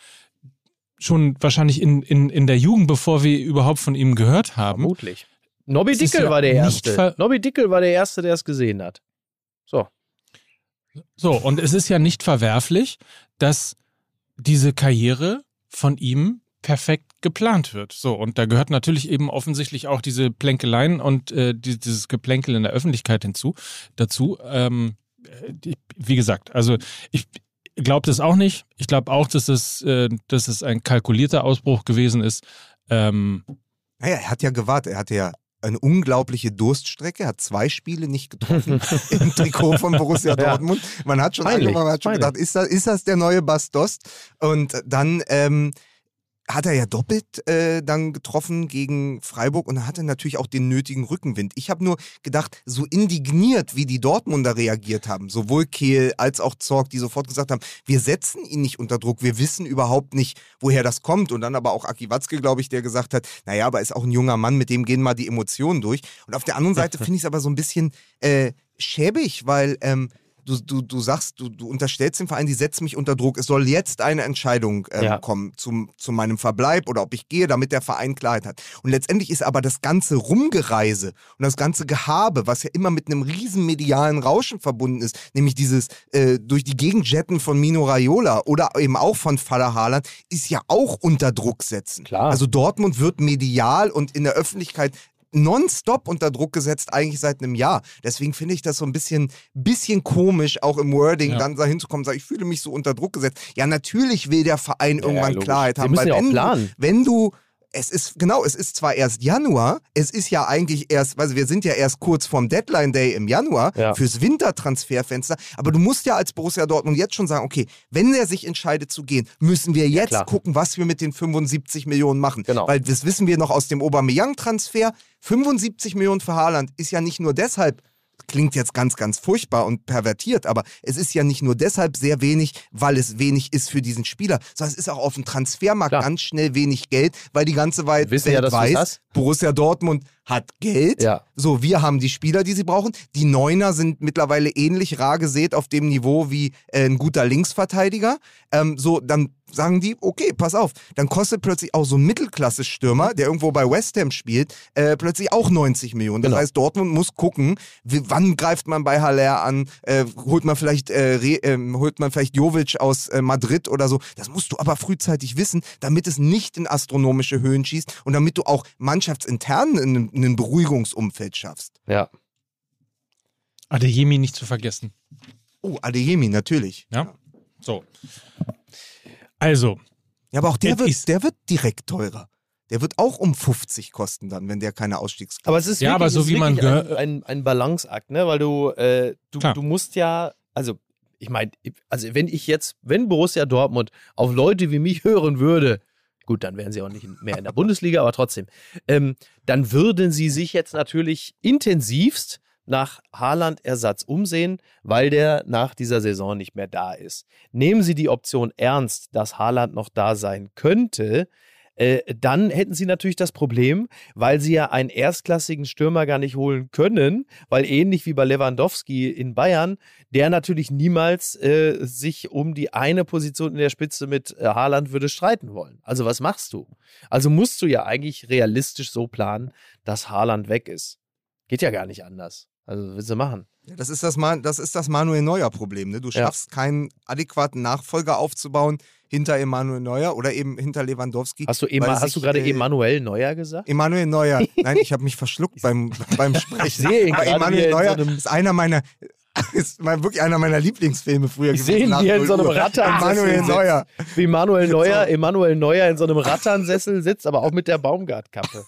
schon wahrscheinlich in, in, in der Jugend, bevor wir überhaupt von ihm gehört haben. Vermutlich. Nobby Dickel ja war der Erste. Nobby Dickel war der Erste, der es gesehen hat. So. So, und es ist ja nicht verwerflich, dass diese Karriere von ihm perfekt geplant wird. So, und da gehört natürlich eben offensichtlich auch diese Plänkeleien und äh, die, dieses Geplänkel in der Öffentlichkeit hinzu, dazu. Ähm, äh, die, wie gesagt, also ich glaube das auch nicht. Ich glaube auch, dass es, äh, dass es ein kalkulierter Ausbruch gewesen ist. Ähm, Naja, er hat ja gewartet. Er hatte ja eine unglaubliche Durststrecke, hat zwei Spiele nicht getroffen [laughs] im Trikot von Borussia Dortmund. Man hat schon Peinlich, angefangen, man hat schon gedacht, ist das, ist das der neue Bas Dost? Und dann ähm, hat er ja doppelt äh, dann getroffen gegen Freiburg und hatte natürlich auch den nötigen Rückenwind. Ich habe nur gedacht, so indigniert, wie die Dortmunder reagiert haben, sowohl Kehl als auch Zorg, die sofort gesagt haben, wir setzen ihn nicht unter Druck, wir wissen überhaupt nicht, woher das kommt. Und dann aber auch Aki Watzke, glaube ich, der gesagt hat, naja, aber ist auch ein junger Mann, mit dem gehen mal die Emotionen durch. Und auf der anderen [laughs] Seite finde ich es aber so ein bisschen äh, schäbig, weil ähm, du, du, du sagst, du, du unterstellst dem Verein, die setzen mich unter Druck. Es soll jetzt eine Entscheidung ähm, Ja. kommen zum, zu meinem Verbleib oder ob ich gehe, damit der Verein Klarheit hat. Und letztendlich ist aber das ganze Rumgereise und das ganze Gehabe, was ja immer mit einem riesen medialen Rauschen verbunden ist, nämlich dieses äh, durch die Gegend jetten von Mino Raiola oder eben auch von Faller Haaland, ist ja auch unter Druck setzen. Klar. Also Dortmund wird medial und in der Öffentlichkeit nonstop unter Druck gesetzt, eigentlich seit einem Jahr. Deswegen finde ich das so ein bisschen, bisschen komisch, auch im Wording, Ja. dann da hinzukommen und sagen, ich fühle mich so unter Druck gesetzt. Ja, natürlich will der Verein irgendwann logisch. Klarheit Sie haben. müssen weil ja auch wenn, planen. Du, wenn du es ist, genau, es ist zwar erst Januar, es ist ja eigentlich erst, also wir sind ja erst kurz vorm Deadline Day im Januar Ja. fürs Wintertransferfenster, aber du musst ja als Borussia Dortmund jetzt schon sagen, okay, wenn er sich entscheidet zu gehen, müssen wir jetzt klar. gucken, was wir mit den 75 Millionen machen. Genau. Weil das wissen wir noch aus dem Aubameyang-Transfer. 75 Millionen für Haaland ist ja nicht nur deshalb, klingt jetzt ganz, ganz furchtbar und pervertiert, aber es ist ja nicht nur deshalb sehr wenig, weil es wenig ist für diesen Spieler, sondern es ist auch auf dem Transfermarkt Klar. ganz schnell wenig Geld, weil die ganze Welt, wissen ja, Welt dass du's weiß, hast. Borussia Dortmund hat Geld. Ja. So, wir haben die Spieler, die sie brauchen. Die Neuner sind mittlerweile ähnlich rar gesät auf dem Niveau wie äh, ein guter Linksverteidiger. Ähm, so, dann sagen die, okay, pass auf, dann kostet plötzlich auch so ein Mittelklasse-Stürmer, der irgendwo bei West Ham spielt, äh, plötzlich auch 90 Millionen. Das Genau. heißt, Dortmund muss gucken, wie, wann greift man bei Haller an, äh, holt man vielleicht äh, Re, ähm, holt man vielleicht Jovic aus äh, Madrid oder so. Das musst du aber frühzeitig wissen, damit es nicht in astronomische Höhen schießt und damit du auch mannschaftsintern in, in ein Beruhigungsumfeld schaffst. Ja. Adeyemi nicht zu vergessen. Oh, Adeyemi, natürlich. Ja. So. Also, Ja, aber auch der wird, der wird direkt teurer. Der wird auch um 50 kosten dann, wenn der keine Ausstiegsklausel Aber es ist Ja, wirklich, aber so es ist wie man ein, ein, ein Balanceakt, ne? Weil du, äh, du, Klar. du musst ja, also ich meine, also wenn ich jetzt, wenn Borussia Dortmund auf Leute wie mich hören würde, gut, dann wären sie auch nicht mehr in der Bundesliga, aber trotzdem, ähm, dann würden sie sich jetzt natürlich intensivst nach Haaland-Ersatz umsehen, weil der nach dieser Saison nicht mehr da ist. Nehmen Sie die Option ernst, dass Haaland noch da sein könnte, äh, dann hätten sie natürlich das Problem, weil sie ja einen erstklassigen Stürmer gar nicht holen können, weil ähnlich wie bei Lewandowski in Bayern, der natürlich niemals äh, sich um die eine Position in der Spitze mit äh, Haaland würde streiten wollen. Also was machst du? Also musst du ja eigentlich realistisch so planen, dass Haaland weg ist. Geht ja gar nicht anders. Also willst du machen? Ja, das ist das, Ma- das ist das Manuel Neuer-Problem. Ne? Du Ja. schaffst keinen adäquaten Nachfolger aufzubauen hinter Emanuel Neuer oder eben hinter Lewandowski. Hast du, Ema, hast du gerade äh, Emanuel Neuer gesagt? Emanuel Neuer. [laughs] Nein, ich habe mich verschluckt beim, [laughs] beim Sprechen. Ich sehe ihn Aber Emanuel so Neuer einem- ist einer meiner, [laughs] ist mal wirklich einer meiner Lieblingsfilme früher Ich gewesen. sehe ihn nach hier in 0 so einem. Rattansessel Emanuel sitzen. Neuer. Wie Manuel Neuer, Emanuel Neuer in so einem Ratternsessel sitzt, aber auch mit der Baumgartkappe.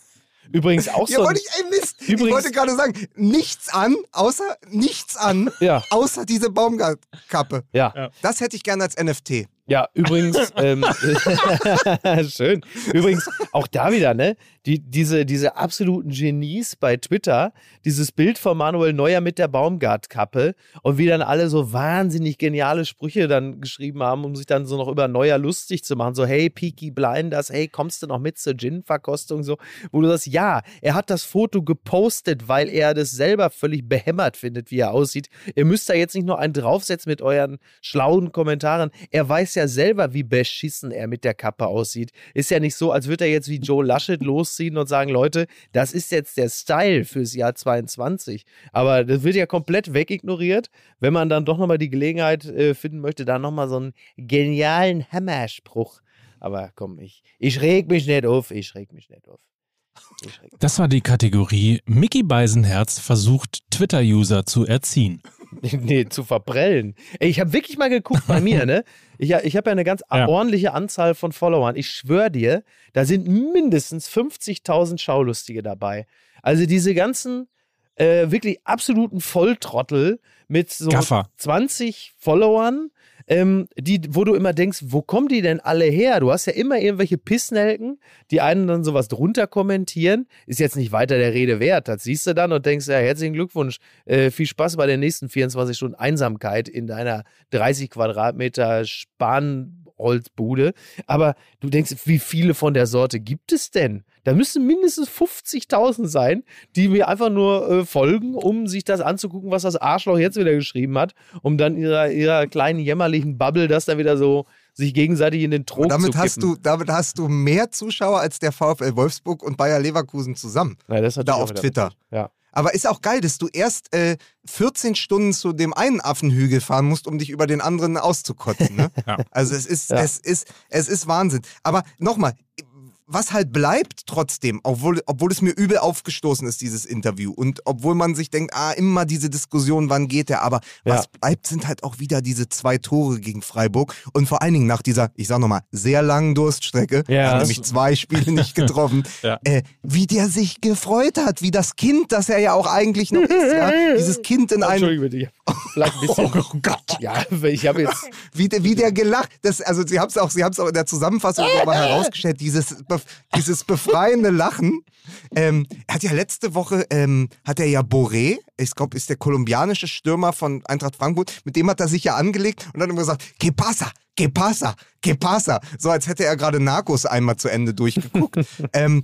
Übrigens auch Ja, so. wollte Ein, ich, ey Mist. ich Übrigens- wollte gerade sagen, nichts an, außer nichts an, ja, außer diese Baumgartkappe. ja, Ja. Das hätte ich gerne als NFT. Ja, übrigens, [laughs] ähm, [laughs] schön. Übrigens, auch da wieder, ne? Die, diese, diese absoluten Genies bei Twitter, dieses Bild von Manuel Neuer mit der Baumgartkappe und wie dann alle so wahnsinnig geniale Sprüche dann geschrieben haben, um sich dann so noch über Neuer lustig zu machen. So, hey, Peaky Blinders, hey, kommst du noch mit zur Gin-Verkostung? So, wo du sagst, ja, er hat das Foto gepostet, weil er das selber völlig behämmert findet, wie er aussieht. Ihr müsst da jetzt nicht nur einen draufsetzen mit euren schlauen Kommentaren. Er weiß ja selber, wie beschissen er mit der Kappe aussieht. Ist ja nicht so, als würde er jetzt wie Joe Laschet losziehen und sagen, Leute, das ist jetzt der Style fürs Jahr 22. Aber das wird ja komplett wegignoriert, wenn man dann doch nochmal die Gelegenheit äh, finden möchte, da nochmal so einen genialen Hammerspruch. Aber komm, ich, ich reg mich nicht auf, ich reg mich nicht auf. Das war die Kategorie Mickey Beisenherz versucht, Twitter-User zu erziehen. Nee, zu verprellen. Ey, ich habe wirklich mal geguckt bei mir, ne? [laughs] Ich, ich habe ja eine ganz Ja. ordentliche Anzahl von Followern. Ich schwöre dir, da sind mindestens 50.000 Schaulustige dabei. Also diese ganzen äh, wirklich absoluten Volltrottel mit so Gaffer. 20 Followern, ähm, die, wo du immer denkst, wo kommen die denn alle her? Du hast ja immer irgendwelche Pissnelken, die einen dann sowas drunter kommentieren. Ist jetzt nicht weiter der Rede wert. Das siehst du dann und denkst, ja, herzlichen Glückwunsch. Äh, viel Spaß bei den nächsten 24 Stunden Einsamkeit in deiner 30 Quadratmeter Spanholzbude. Aber du denkst, wie viele von der Sorte gibt es denn? Da müssen mindestens 50.000 sein, die mir einfach nur äh, folgen, um sich das anzugucken, was das Arschloch jetzt wieder geschrieben hat, um dann ihrer, ihrer kleinen jämmerlichen Bubble das dann wieder so sich gegenseitig in den Trog Und damit zu hast, kippen. du, damit hast du mehr Zuschauer als der VfL Wolfsburg und Bayer Leverkusen zusammen. Ja, da auf Twitter. Ja. Aber ist auch geil, dass du erst äh, 14 Stunden zu dem einen Affenhügel fahren musst, um dich über den anderen auszukotzen. Ne? [laughs] Ja. Also es ist, Ja. es ist, es ist Wahnsinn. Aber nochmal, was halt bleibt trotzdem, obwohl, obwohl es mir übel aufgestoßen ist, dieses Interview, und obwohl man sich denkt, ah, immer diese Diskussion, wann geht der, aber Ja. was bleibt, sind halt auch wieder diese zwei Tore gegen Freiburg und vor allen Dingen nach dieser, ich sag nochmal, sehr langen Durststrecke, Ja. er nämlich zwei Spiele nicht [laughs] getroffen, Ja. äh, wie der sich gefreut hat, wie das Kind, das er ja auch eigentlich noch ist, ja, dieses Kind in einem, Entschuldigung bitte. Vielleicht ein bisschen. [laughs] Oh Gott. Ja, ich habe jetzt. wie, der- wie der gelacht, das, also sie haben es auch, sie haben es auch in der Zusammenfassung nochmal [laughs] herausgestellt, dieses, bef- dieses befreiende Lachen. Ähm, er hat ja letzte Woche, ähm, hat er ja Boré, ich glaube, ist der kolumbianische Stürmer von Eintracht Frankfurt, mit dem hat er sich ja angelegt und dann immer gesagt, que pasa? que pasa, que pasa. So als hätte er gerade Narcos einmal zu Ende durchgeguckt. [laughs] ähm,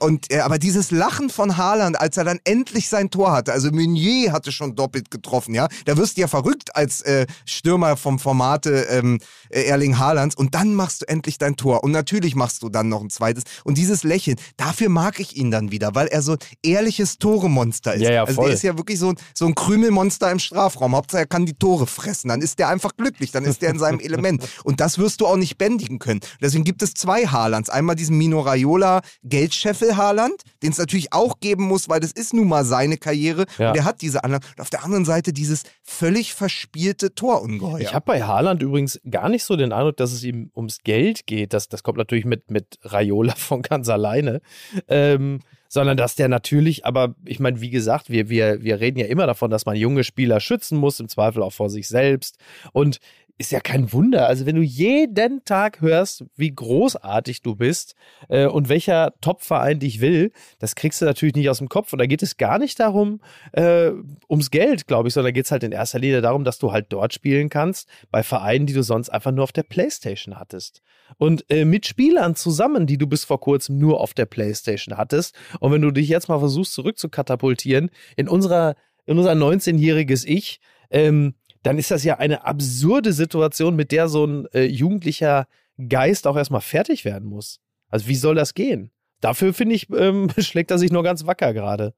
und, äh, aber dieses Lachen von Haaland, als er dann endlich sein Tor hatte, also Meunier hatte schon doppelt getroffen, ja, da wirst du ja verrückt als äh, Stürmer vom Formate ähm, äh, Erling Haalands und dann machst du endlich dein Tor und natürlich machst du dann noch ein zweites und dieses Lächeln, dafür mag ich ihn dann wieder, weil er so ein ehrliches Toremonster ist. Ja, ja, also voll. der ist ja wirklich so, ein- so ein Krümelmonster im Strafraum. Hauptsache er kann die Tore fressen, dann ist der einfach glücklich, dann ist der in seinem [laughs] Element und das wirst du auch nicht bändigen können. Deswegen gibt es zwei Haalands, einmal diesen Mino Raiola Geldscheffel Haaland, den es natürlich auch geben muss, weil das ist nun mal seine Karriere Ja. und er hat diese anderen. Und auf der anderen Seite dieses völlig verspielte Torungeheuer. Ich habe bei Haaland übrigens gar nicht so den Eindruck, dass es ihm ums Geld geht. Das, das kommt natürlich mit, mit Raiola [laughs] von ganz alleine. Ähm, sondern dass der natürlich, aber ich meine, wie gesagt, wir, wir, wir reden ja immer davon, dass man junge Spieler schützen muss, im Zweifel auch vor sich selbst. Und ist ja kein Wunder. Also wenn du jeden Tag hörst, wie großartig du bist äh, und welcher Top-Verein dich will, das kriegst du natürlich nicht aus dem Kopf. Und da geht es gar nicht darum, äh, ums Geld, glaube ich, sondern da geht es halt in erster Linie darum, dass du halt dort spielen kannst, bei Vereinen, die du sonst einfach nur auf der Playstation hattest. Und äh, mit Spielern zusammen, die du bis vor kurzem nur auf der Playstation hattest. Und wenn du dich jetzt mal versuchst, zurückzukatapultieren in unserer, in unser 19-jähriges Ich, ähm, dann ist das ja eine absurde Situation, mit der so ein äh, jugendlicher Geist auch erstmal fertig werden muss. Also wie soll das gehen? Dafür, finde ich, ähm, [laughs] schlägt er sich nur ganz wacker gerade.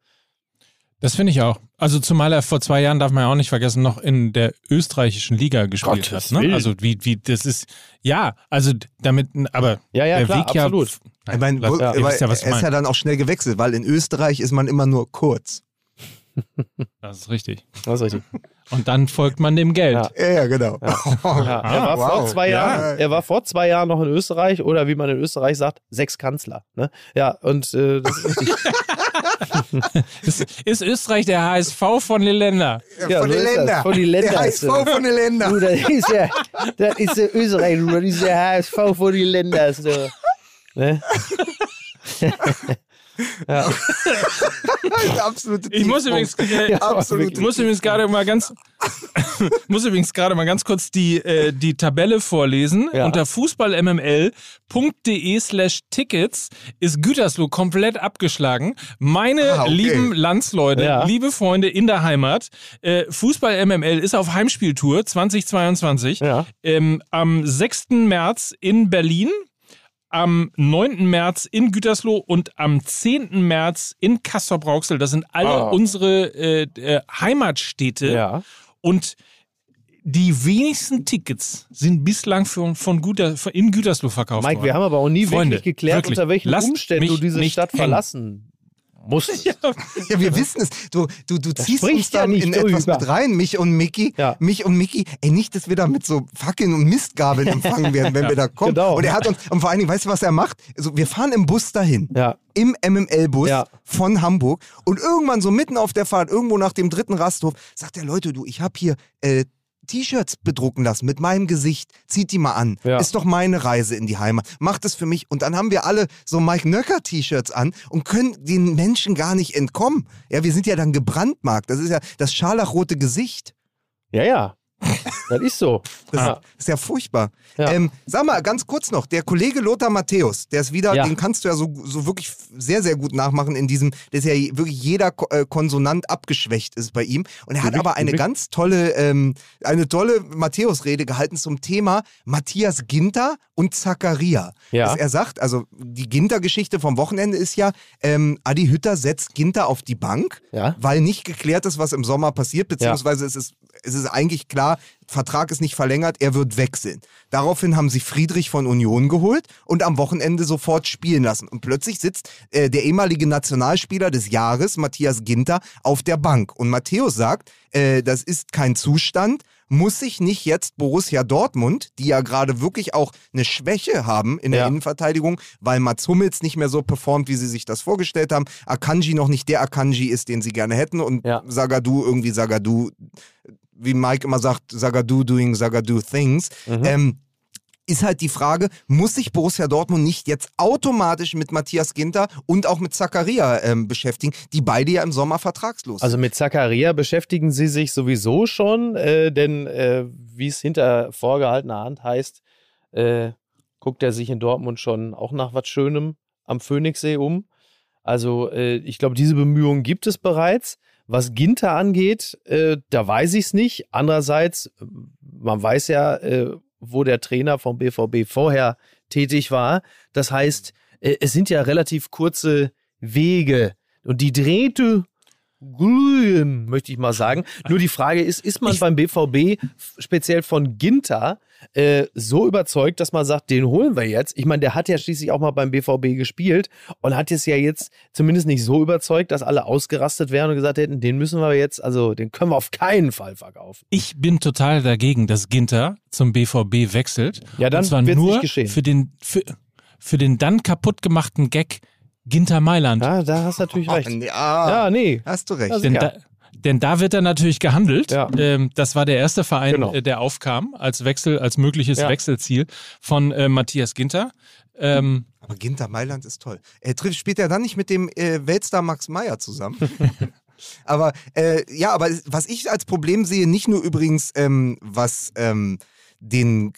Das finde ich auch. Also zumal er vor zwei Jahren, darf man ja auch nicht vergessen, noch in der österreichischen Liga gespielt Gottes hat. Ne? Also wie, wie, das ist, ja, also damit, aber Ja, ja, der klar, Weg ja, absolut. Ich meine, Nein, aber wisst ja, ich er ist ja meine. dann auch schnell gewechselt, weil in Österreich ist man immer nur kurz. Das ist richtig. Das ist richtig. Und dann folgt man dem Geld. Ja. Ja, ja, genau. [laughs] Ja, er, war vor wow. zwei Ja. Jahren, er war vor zwei Jahren noch in Österreich oder wie man in Österreich sagt, sechs Kanzler. Ne? Ja, und äh, das ist richtig. [laughs] [laughs] Ist, ist Österreich der HSV von den Ländern? Ja, von so den. Ländern. Von den Ländern Der HSV von den Ländern. Du, das ist ja, das ist der Österreich, du, das ist der HSV von den Ländern. So. Ne? [laughs] ja. Absolute Ich muss übrigens, äh, Absolut. ich muss übrigens gerade mal ganz, [laughs] muss übrigens gerade mal ganz kurz die, äh, die Tabelle vorlesen. Ja. Unter fußballmml.de slash Tickets ist Gütersloh komplett abgeschlagen. Meine Ah, okay. lieben Landsleute, Ja. liebe Freunde in der Heimat, äh, Fußball MML ist auf Heimspieltour 2022. Ja. Ähm, am 6. März in Berlin, am 9. März in Gütersloh und am 10. März in Kassel-Brauxel. Das sind alle Ah. unsere äh, äh, Heimatstädte. ja. Und die wenigsten Tickets sind bislang für, von Güter, in Gütersloh verkauft Mike, worden. wir haben aber auch nie Freunde, wirklich geklärt, wirklich, unter welchen Umständen du diese Stadt hängen. verlassen musst. [laughs] Ja, wir wissen es. Du, du, du ziehst uns ja dann nicht in etwas drüber. mit rein, mich und Mickey. Ja. Mich und Mickey. Ey, nicht, dass wir da mit so Fackeln und Mistgabeln [laughs] empfangen werden, wenn wir da kommen. Genau. Und er hat uns, und vor allen Dingen, weißt du, was er macht? Also, wir fahren im Bus dahin. Ja. Im MML-Bus Ja. von Hamburg. Und irgendwann so mitten auf der Fahrt, irgendwo nach dem dritten Rasthof, sagt der Leute, du, ich habe hier äh, T-Shirts bedrucken lassen mit meinem Gesicht. Zieht die mal an. Ja. Ist doch meine Reise in die Heimat. Macht es für mich. Und dann haben wir alle so Mike Nöcker T-Shirts an und können den Menschen gar nicht entkommen. Ja, wir sind ja dann gebrandmarkt. Das ist ja das scharlachrote Gesicht. Ja, ja. [laughs] Das ist so. Das Ja. ist ja furchtbar. Ja. Ähm, sag mal, ganz kurz noch, der Kollege Lothar Matthäus, der ist wieder, Ja. den kannst du ja so, so wirklich sehr, sehr gut nachmachen in diesem, dass ja wirklich jeder äh, Konsonant abgeschwächt ist bei ihm. Und er hat aber eine ganz tolle, ähm, eine tolle Matthäus-Rede gehalten zum Thema Matthias Ginter und Zacharia. Dass er sagt, also die Ginter-Geschichte vom Wochenende ist ja, ähm, Adi Hütter setzt Ginter auf die Bank, weil nicht geklärt ist, was im Sommer passiert, beziehungsweise es, ist, es ist eigentlich klar, Vertrag ist nicht verlängert, er wird wechseln. Daraufhin haben sie Friedrich von Union geholt und am Wochenende sofort spielen lassen. Und plötzlich sitzt äh, der ehemalige Nationalspieler des Jahres, Matthias Ginter, auf der Bank. Und Matthäus sagt, äh, das ist kein Zustand, muss sich nicht jetzt Borussia Dortmund, die ja gerade wirklich auch eine Schwäche haben in der Ja. Innenverteidigung, weil Mats Hummels nicht mehr so performt, wie sie sich das vorgestellt haben, Akanji noch nicht der Akanji ist, den sie gerne hätten und Ja. Sagadu irgendwie Sagadu, wie Mike immer sagt, Sagadu doing Sagadu things. Mhm. Ähm, ist halt die Frage, muss sich Borussia Dortmund nicht jetzt automatisch mit Matthias Ginter und auch mit Zakaria ähm, beschäftigen, die beide ja im Sommer vertragslos Also sind? mit Zacharia beschäftigen sie sich sowieso schon, äh, denn äh, wie es hinter vorgehaltener Hand heißt, äh, guckt er sich in Dortmund schon auch nach was Schönem am Phoenixsee um. Also äh, ich glaube, diese Bemühungen gibt es bereits. Was Ginter angeht, äh, da weiß ich es nicht. Andererseits, man weiß ja, äh, wo der Trainer vom BVB vorher tätig war. Das heißt, äh, es sind ja relativ kurze Wege. Und die drehte grün, möchte ich mal sagen. Nur die Frage ist, ist man beim BVB speziell von Ginter äh, so überzeugt, dass man sagt, den holen wir jetzt? Ich meine, der hat ja schließlich auch mal beim BVB gespielt und hat es ja jetzt zumindest nicht so überzeugt, dass alle ausgerastet wären und gesagt hätten, den müssen wir jetzt, also den können wir auf keinen Fall verkaufen. Ich bin total dagegen, dass Ginter zum BVB wechselt. Ja, dann wird's nur nicht geschehen. für den für, für den dann kaputt gemachten Gag Ginter Mailand. Ja, da hast du natürlich [laughs] recht. Ja, Ja, nee. hast du recht. Also- Denn, Ja. da, denn da wird er natürlich gehandelt. Ja. Ähm, das war der erste Verein, Genau. äh, der aufkam als Wechsel, als mögliches Ja. Wechselziel von äh, Matthias Ginter. Ähm, Aber Ginter Mailand ist toll. Er trifft, spielt er dann nicht mit dem äh, Weltstar Max Meyer zusammen? [laughs] aber äh, ja, aber was ich als Problem sehe, nicht nur übrigens, ähm, was ähm, den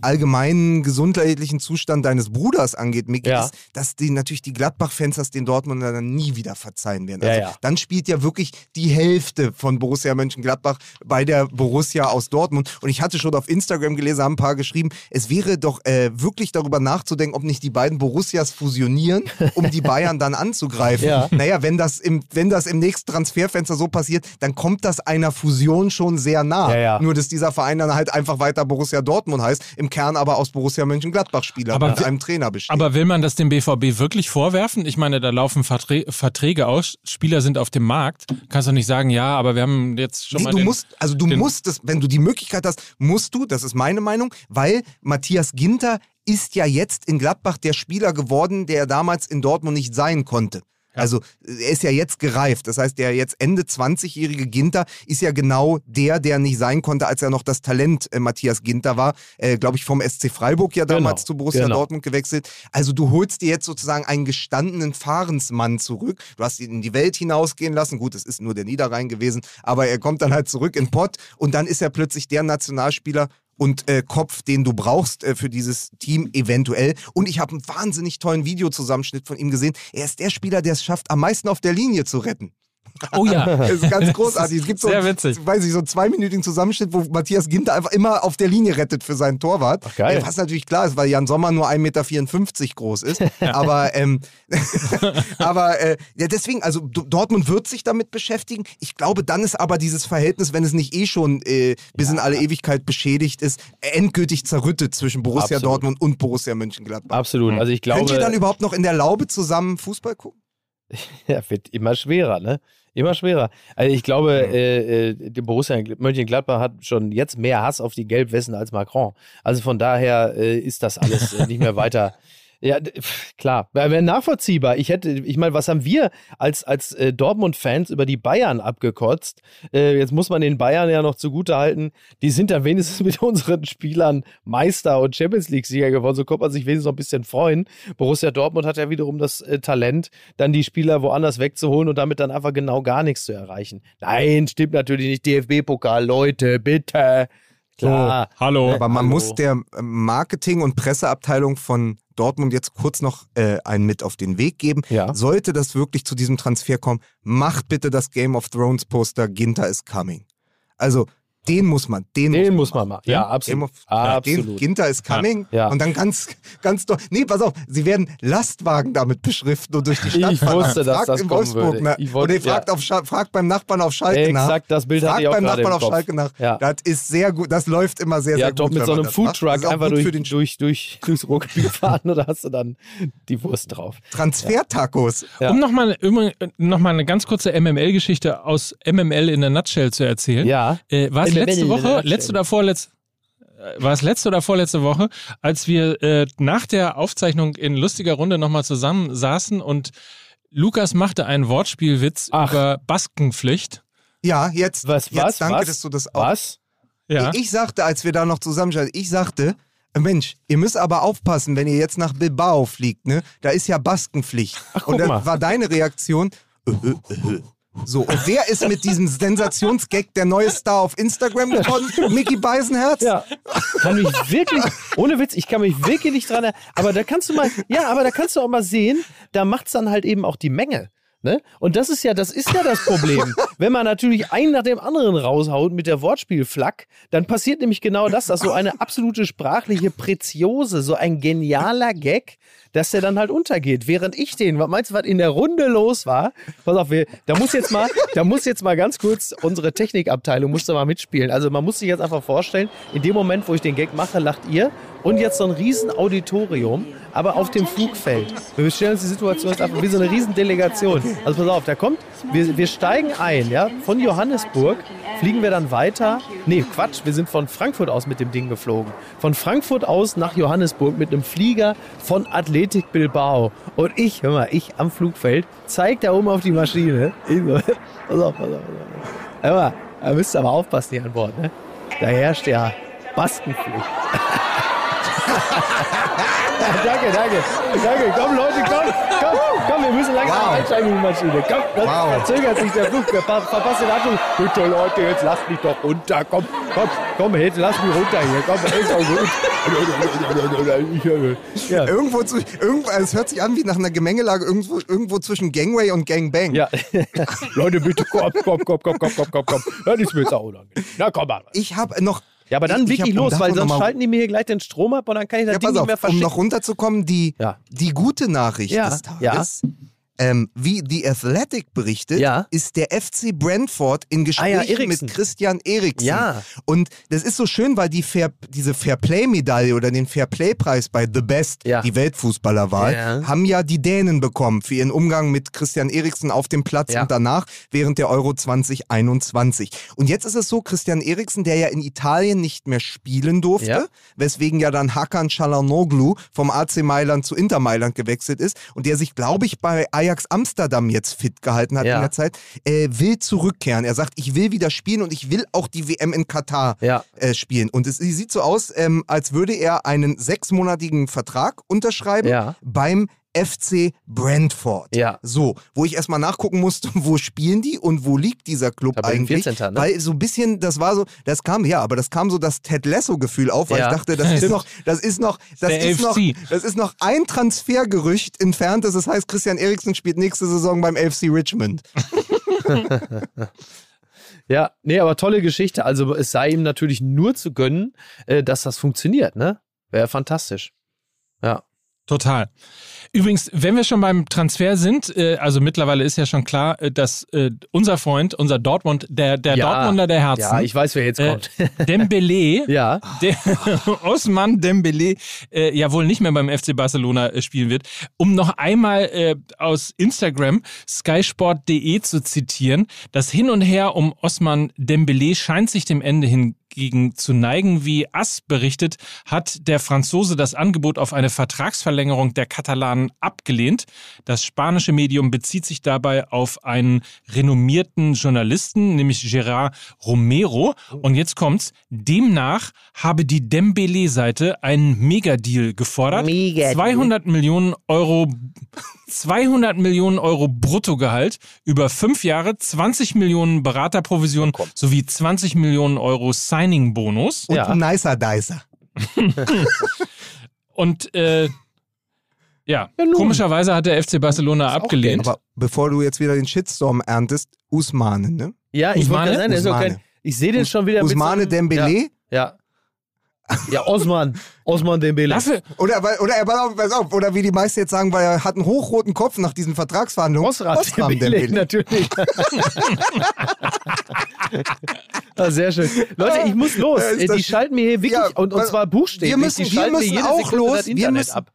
allgemeinen gesundheitlichen Zustand deines Bruders angeht, Micky, Ja. ist, dass die natürlich die Gladbach-Fans das den Dortmunder dann nie wieder verzeihen werden. Ja, Also ja. dann spielt ja wirklich die Hälfte von Borussia Mönchengladbach bei der Borussia aus Dortmund. Und ich hatte schon auf Instagram gelesen, haben ein paar geschrieben, es wäre doch äh, wirklich darüber nachzudenken, ob nicht die beiden Borussias fusionieren, um die Bayern dann anzugreifen. [laughs] Ja. Naja, wenn das, im, wenn das im nächsten Transferfenster so passiert, dann kommt das einer Fusion schon sehr nah. Ja, ja. Nur, dass dieser Verein dann halt einfach weiter Borussia Dortmund heißt, im Kern aber aus Borussia Mönchengladbach Spieler Aber mit einem Trainer besteht. aber will man das dem BVB wirklich vorwerfen? Ich meine, da laufen Verträ Verträge aus, Spieler sind auf dem Markt. Kannst du nicht sagen, ja, aber wir haben jetzt schon Nee, mal. du den, musst, also du musst es, wenn du die Möglichkeit hast, musst du, das ist meine Meinung, weil Matthias Ginter ist ja jetzt in Gladbach der Spieler geworden, der damals in Dortmund nicht sein konnte. Also er ist ja jetzt gereift. Das heißt, der jetzt Ende 20-jährige Ginter ist ja genau der, der nicht sein konnte, als er noch das Talent äh, Matthias Ginter war. Äh, Glaube ich, vom SC Freiburg ja damals Genau, zu Borussia genau. Dortmund gewechselt. Also du holst dir jetzt sozusagen einen gestandenen Fahrensmann zurück. Du hast ihn in die Welt hinausgehen lassen. Gut, es ist nur der Niederrhein gewesen, aber er kommt dann halt zurück in Pott und dann ist er plötzlich der Nationalspieler und äh, Kopf, den du brauchst äh, für dieses Team eventuell. Und ich habe einen wahnsinnig tollen Videozusammenschnitt von ihm gesehen. Er ist der Spieler, der es schafft, am meisten auf der Linie zu retten. Oh ja. [laughs] Das ist ganz [laughs] großartig. Es gibt so, Sehr einen, witzig. weiß ich, so einen zweiminütigen Zusammenschnitt, wo Matthias Ginter einfach immer auf der Linie rettet für seinen Torwart. Ach, geil. Was natürlich klar ist, weil Jan Sommer nur 1,54 Meter groß ist. [laughs] aber ähm, aber äh, ja, deswegen, also Dortmund wird sich damit beschäftigen. Ich glaube, dann ist aber dieses Verhältnis, wenn es nicht eh schon äh, bis in alle Ewigkeit beschädigt ist, endgültig zerrüttet zwischen Borussia Absolut. Dortmund und Borussia Mönchengladbach. Absolut. Also ich glaube, Könnt ihr dann überhaupt noch in der Laube zusammen Fußball gucken? Ja, wird immer schwerer, ne? Immer schwerer. Also ich glaube, äh, äh, die Borussia Mönchengladbach hat schon jetzt mehr Hass auf die Gelbwesten als Macron. Also von daher äh, ist das alles äh, nicht mehr weiter. Ja, klar, wäre nachvollziehbar. Ich hätte, ich meine, was haben wir als, als äh, Dortmund-Fans über die Bayern abgekotzt? Äh, jetzt muss man den Bayern ja noch zugute halten, die sind dann wenigstens [laughs] mit unseren Spielern Meister und Champions League-Sieger geworden. So kommt man sich wenigstens noch ein bisschen freuen. Borussia Dortmund hat ja wiederum das äh, Talent, dann die Spieler woanders wegzuholen und damit dann einfach genau gar nichts zu erreichen. Nein, stimmt natürlich nicht. DFB-Pokal, Leute, bitte. Klar. Hallo. Aber man Hallo. muss der äh, Marketing- und Presseabteilung von Dortmund jetzt kurz noch äh, einen mit auf den Weg geben. Ja. Sollte das wirklich zu diesem Transfer kommen, macht bitte das Game of Thrones Poster Ginter is coming. Also den muss man, den, Den muss muss man machen. Ja, absolut. ja, den, absolut. Ginter is coming Ja. und dann ganz, ganz doch. Nee, pass auf, sie werden Lastwagen damit beschriften und durch die Stadt Ich fahren. wusste, dass fragt das in kommen Wolfsburg würde. nach. Ich wollte- und ihr fragt, ja. auf, fragt beim Nachbarn auf Schalke nach. Exakt, das Bild hatte Fragt ich auch beim Nachbarn im auf Kopf. Schalke nach. Ja. Das ist sehr gut, das läuft immer sehr, Ja, sehr doch gut. mit wenn so man einem. Foodtruck ist einfach durch, für den durch, durch, durchs Ruhrgebiet fahren oder hast du dann die Wurst drauf. Transfer-Tacos. Ja. Um nochmal noch mal eine ganz kurze MML-Geschichte aus MML in der Nutshell zu erzählen. Ja. Äh, MML letzte Woche, letzte oder vorletzte, äh, war es letzte oder vorletzte Woche, als wir äh, nach der Aufzeichnung in lustiger Runde nochmal zusammen saßen und Lukas machte einen Wortspielwitz Ach. über Baskenpflicht. Ja, jetzt, Was, jetzt was, danke, was? dass du das auch. Was? Ja. Ich sagte, als wir da noch zusammenstanden, ich sagte, Mensch, ihr müsst aber aufpassen, wenn ihr jetzt nach Bilbao fliegt, ne? Da ist ja Baskenpflicht. Ach, Und dann war deine Reaktion, äh, äh, äh, So, und wer ist mit diesem Sensationsgag der neue Star auf Instagram geworden? Mickey Beisenherz? Ja. Kann mich wirklich, ohne Witz, ich kann mich wirklich nicht dran erinnern. Aber da kannst du mal, ja, aber da kannst du auch mal sehen, da macht es dann halt eben auch die Menge. Ne? Und das ist ja, das ist ja das Problem. [laughs] Wenn man natürlich einen nach dem anderen raushaut mit der Wortspielflack, dann passiert nämlich genau das, dass so eine absolute sprachliche Preziose, so ein genialer Gag, dass der dann halt untergeht. Während ich den, was meinst du, was in der Runde los war? Pass auf, wir, da muss jetzt mal, da muss jetzt mal ganz kurz unsere Technikabteilung muss da mal mitspielen. Also man muss sich jetzt einfach vorstellen, in dem Moment, wo ich den Gag mache, lacht ihr und jetzt so ein riesen Auditorium, aber auf dem Flugfeld. Wir stellen uns die Situation jetzt einfach wie so eine riesen Delegation. Also pass auf, da kommt, wir, wir steigen ein, ja, von Johannesburg fliegen wir dann weiter. Nee, Quatsch, wir sind von Frankfurt aus mit dem Ding geflogen. Von Frankfurt aus nach Johannesburg mit einem Flieger von Athletic Bilbao. Und ich, hör mal, ich am Flugfeld, zeig da oben auf die Maschine. Ich so, [laughs] pass auf, pass auf, pass auf. Hör mal, da müsst ihr aber aufpassen hier an Bord, ne? Da herrscht ja Baskenpflicht. [laughs] [laughs] danke, danke. Danke. Komm, Leute, komm, komm, komm, wir müssen langsam Wow. einsteigen in die Maschine. Komm, das Wow. verzögert sich der Flug. Ver ver- verpasst den Anflug. Bitte, Leute, jetzt lasst mich doch runter. Komm, komm, komm, jetzt lass mich runter hier. Komm, ist auch gut. [laughs] Ja. Irgendwo, zu, irgendwo, es hört sich an wie nach einer Gemengelage irgendwo, irgendwo zwischen Gangway und Gangbang. Ja. [laughs] Leute, bitte, komm, komm, komm, komm, komm, komm, komm, komm. Das ist mir jetzt auch unangenehm. Na, komm mal. Ich habe noch. Ja, aber dann ich, ich wirklich um los, weil sonst schalten die mir hier gleich den Strom ab und dann kann ich das Ja, Ding pass nicht auf, mehr um verschicken. noch runterzukommen, die, Ja. die gute Nachricht Ja, des Tages. Ähm, wie The Athletic berichtet, Ja. ist der FC Brentford in Ah ja, Gesprächen mit Christian Eriksen. Ja. Und das ist so schön, weil die Fair, diese Fairplay-Medaille oder den Fairplay-Preis bei The Best, die Weltfußballerwahl, haben ja die Dänen bekommen für ihren Umgang mit Christian Eriksen auf dem Platz und danach während der Euro 2021. Und jetzt ist es so, Christian Eriksen, der ja in Italien nicht mehr spielen durfte, weswegen ja dann Hakan Çalhanoğlu vom AC Mailand zu Inter Mailand gewechselt ist und der sich, glaube ich, bei Ajax Amsterdam jetzt fit gehalten hat Ja. in der Zeit, äh, will zurückkehren. Er sagt, ich will wieder spielen und ich will auch die WM in Katar Ja. äh, spielen. Und es sieht so aus, ähm, als würde er einen sechsmonatigen Vertrag unterschreiben Ja. beim FC Brentford. Ja. So, wo ich erstmal nachgucken musste, [laughs] wo spielen die und wo liegt dieser Club Tabellen eigentlich? 14. Ne? Weil so ein bisschen, das war so, das kam, ja, aber das kam so das Ted Lasso-Gefühl auf, weil Ja. ich dachte, das ist [laughs] noch, das ist noch, das Der ist noch, FC. das ist noch ein Transfergerücht entfernt, das heißt, Christian Eriksen spielt nächste Saison beim FC Richmond. [laughs] Ja, nee, aber tolle Geschichte. Also es sei ihm natürlich nur zu gönnen, äh, dass das funktioniert, ne? Wäre fantastisch. Total. Übrigens, wenn wir schon beim Transfer sind, äh, also mittlerweile ist ja schon klar, äh, dass äh, unser Freund, unser Dortmund, der, der ja. Dortmunder der Herzen, Ja, ich weiß, wer jetzt äh, kommt. [laughs] Dembele, ja. der [laughs] Osman Dembele äh, ja wohl nicht mehr beim FC Barcelona äh, spielen wird. Um noch einmal aus Instagram skysport.de zu zitieren, das Hin und Her um Osman Dembele scheint sich dem Ende hingegen zu neigen. Wie AS berichtet, hat der Franzose das Angebot auf eine Vertragsverlängerung der Katalanen abgelehnt. Das spanische Medium bezieht sich dabei auf einen renommierten Journalisten, nämlich Gerard Romero. Und jetzt kommt's. Demnach habe die Dembele-Seite einen Megadeal gefordert. Megadeal. 200 Millionen Euro 200 Millionen Euro Bruttogehalt über fünf Jahre, 20 Millionen Beraterprovision sowie 20 Millionen Euro Signing-Bonus. Und Ja. ein nicer Dicer. [laughs] Und äh, ja, Ja, komischerweise hat der FC Barcelona abgelehnt. Aber bevor du jetzt wieder den Shitstorm erntest, Usmane, ne? Ja, ich wollte Usmane? auch Usmane. kein, ich sehe den schon wieder Usmane mit so einem- Dembele? Ja. Ja, ja Osman. Osman Dembele. Dafür, Oder, weil- oder, pass auf, pass auf, oder wie die meisten jetzt sagen, weil er hat einen hochroten Kopf nach diesen Vertragsverhandlungen. Osram Osram Dembele, Dembele. [laughs] [laughs] natürlich. ah, sehr schön. Leute, ich muss los. Äh, die schalten mir hier wirklich, Ja, und, und zwar buchstäblich, wir müssen- die wir schalten müssen mir jede auch Sekunde los. das Wir Internet müssen- ab.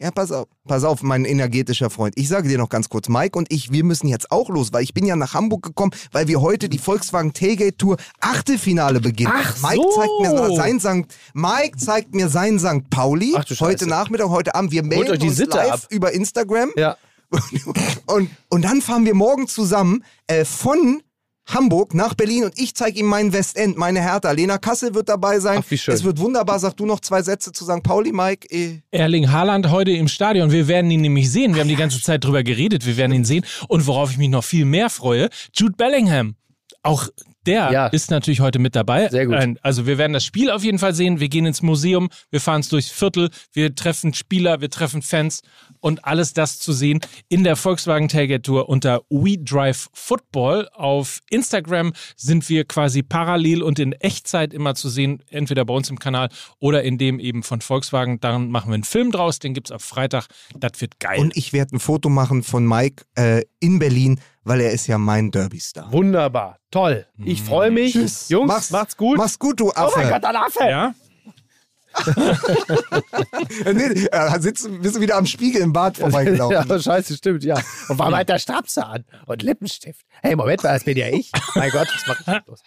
Ja, pass auf, pass auf, mein energetischer Freund. Ich sage dir noch ganz kurz, Mike und ich, wir müssen jetzt auch los, weil ich bin ja nach Hamburg gekommen, weil wir heute die Volkswagen Tailgate Tour Achtelfinale beginnen. Ach Mike so. zeigt mir sein Sankt, Mike zeigt mir sein St. Pauli Ach heute. Nachmittag, heute Abend. Wir melden uns Sitte live ab. über Instagram Ja. [laughs] und, und dann fahren wir morgen zusammen äh, von Hamburg nach Berlin und ich zeige ihm meinen Westend, meine Hertha. Lena Kassel wird dabei sein. Ach, wie schön. Es wird wunderbar. Sag du noch zwei Sätze zu St. Pauli, Mike. Eh. Erling Haaland heute im Stadion. Wir werden ihn nämlich sehen. Wir haben die ganze Zeit drüber geredet. Wir werden ihn sehen. Und worauf ich mich noch viel mehr freue, Jude Bellingham. Auch der Ja. ist natürlich heute mit dabei. Sehr gut. Ein- Also wir werden das Spiel auf jeden Fall sehen. Wir gehen ins Museum, wir fahren es durchs Viertel, wir treffen Spieler, wir treffen Fans und alles das zu sehen in der Volkswagen Tailgate Tour unter We Drive Football. Auf Instagram sind wir quasi parallel und in Echtzeit immer zu sehen, entweder bei uns im Kanal oder in dem eben von Volkswagen. Daran machen wir einen Film draus, den gibt es ab Freitag. Das wird geil. Und ich werde ein Foto machen von Mike äh, in Berlin, weil er ist ja mein Derby-Star. Wunderbar. Toll. Ich freue mich. Tschüss. Jungs, Mach's- macht's gut. Mach's gut, du Affe. Oh mein Gott, ein Affe! ja? Äh, nee, äh, sitzt, bist du wieder am Spiegel im Bad vorbeigelaufen. [laughs] ja, scheiße, stimmt, ja. Und warum hat der Strapse an? Und Lippenstift. Hey, Moment mal, das bin ja ich. Mein Gott, was mach ich los?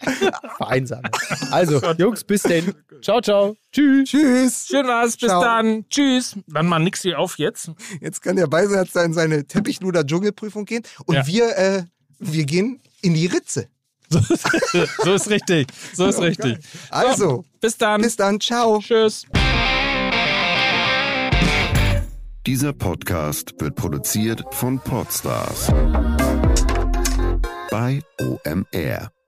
Vereinsame. Also, Jungs, bis denn. Ciao, ciao. Tschüss. Tschüss. Schön war's, bis Ciao. dann. Tschüss. Dann mal nix hier auf jetzt. Jetzt kann der Beisatz in seine Teppichluder-Dschungelprüfung gehen und Ja. wir, äh, wir gehen in die Ritze. [laughs] So ist richtig. So ist richtig. Also, Bis dann. bis dann. Ciao. Tschüss. Dieser Podcast wird produziert von Podstars bei OMR.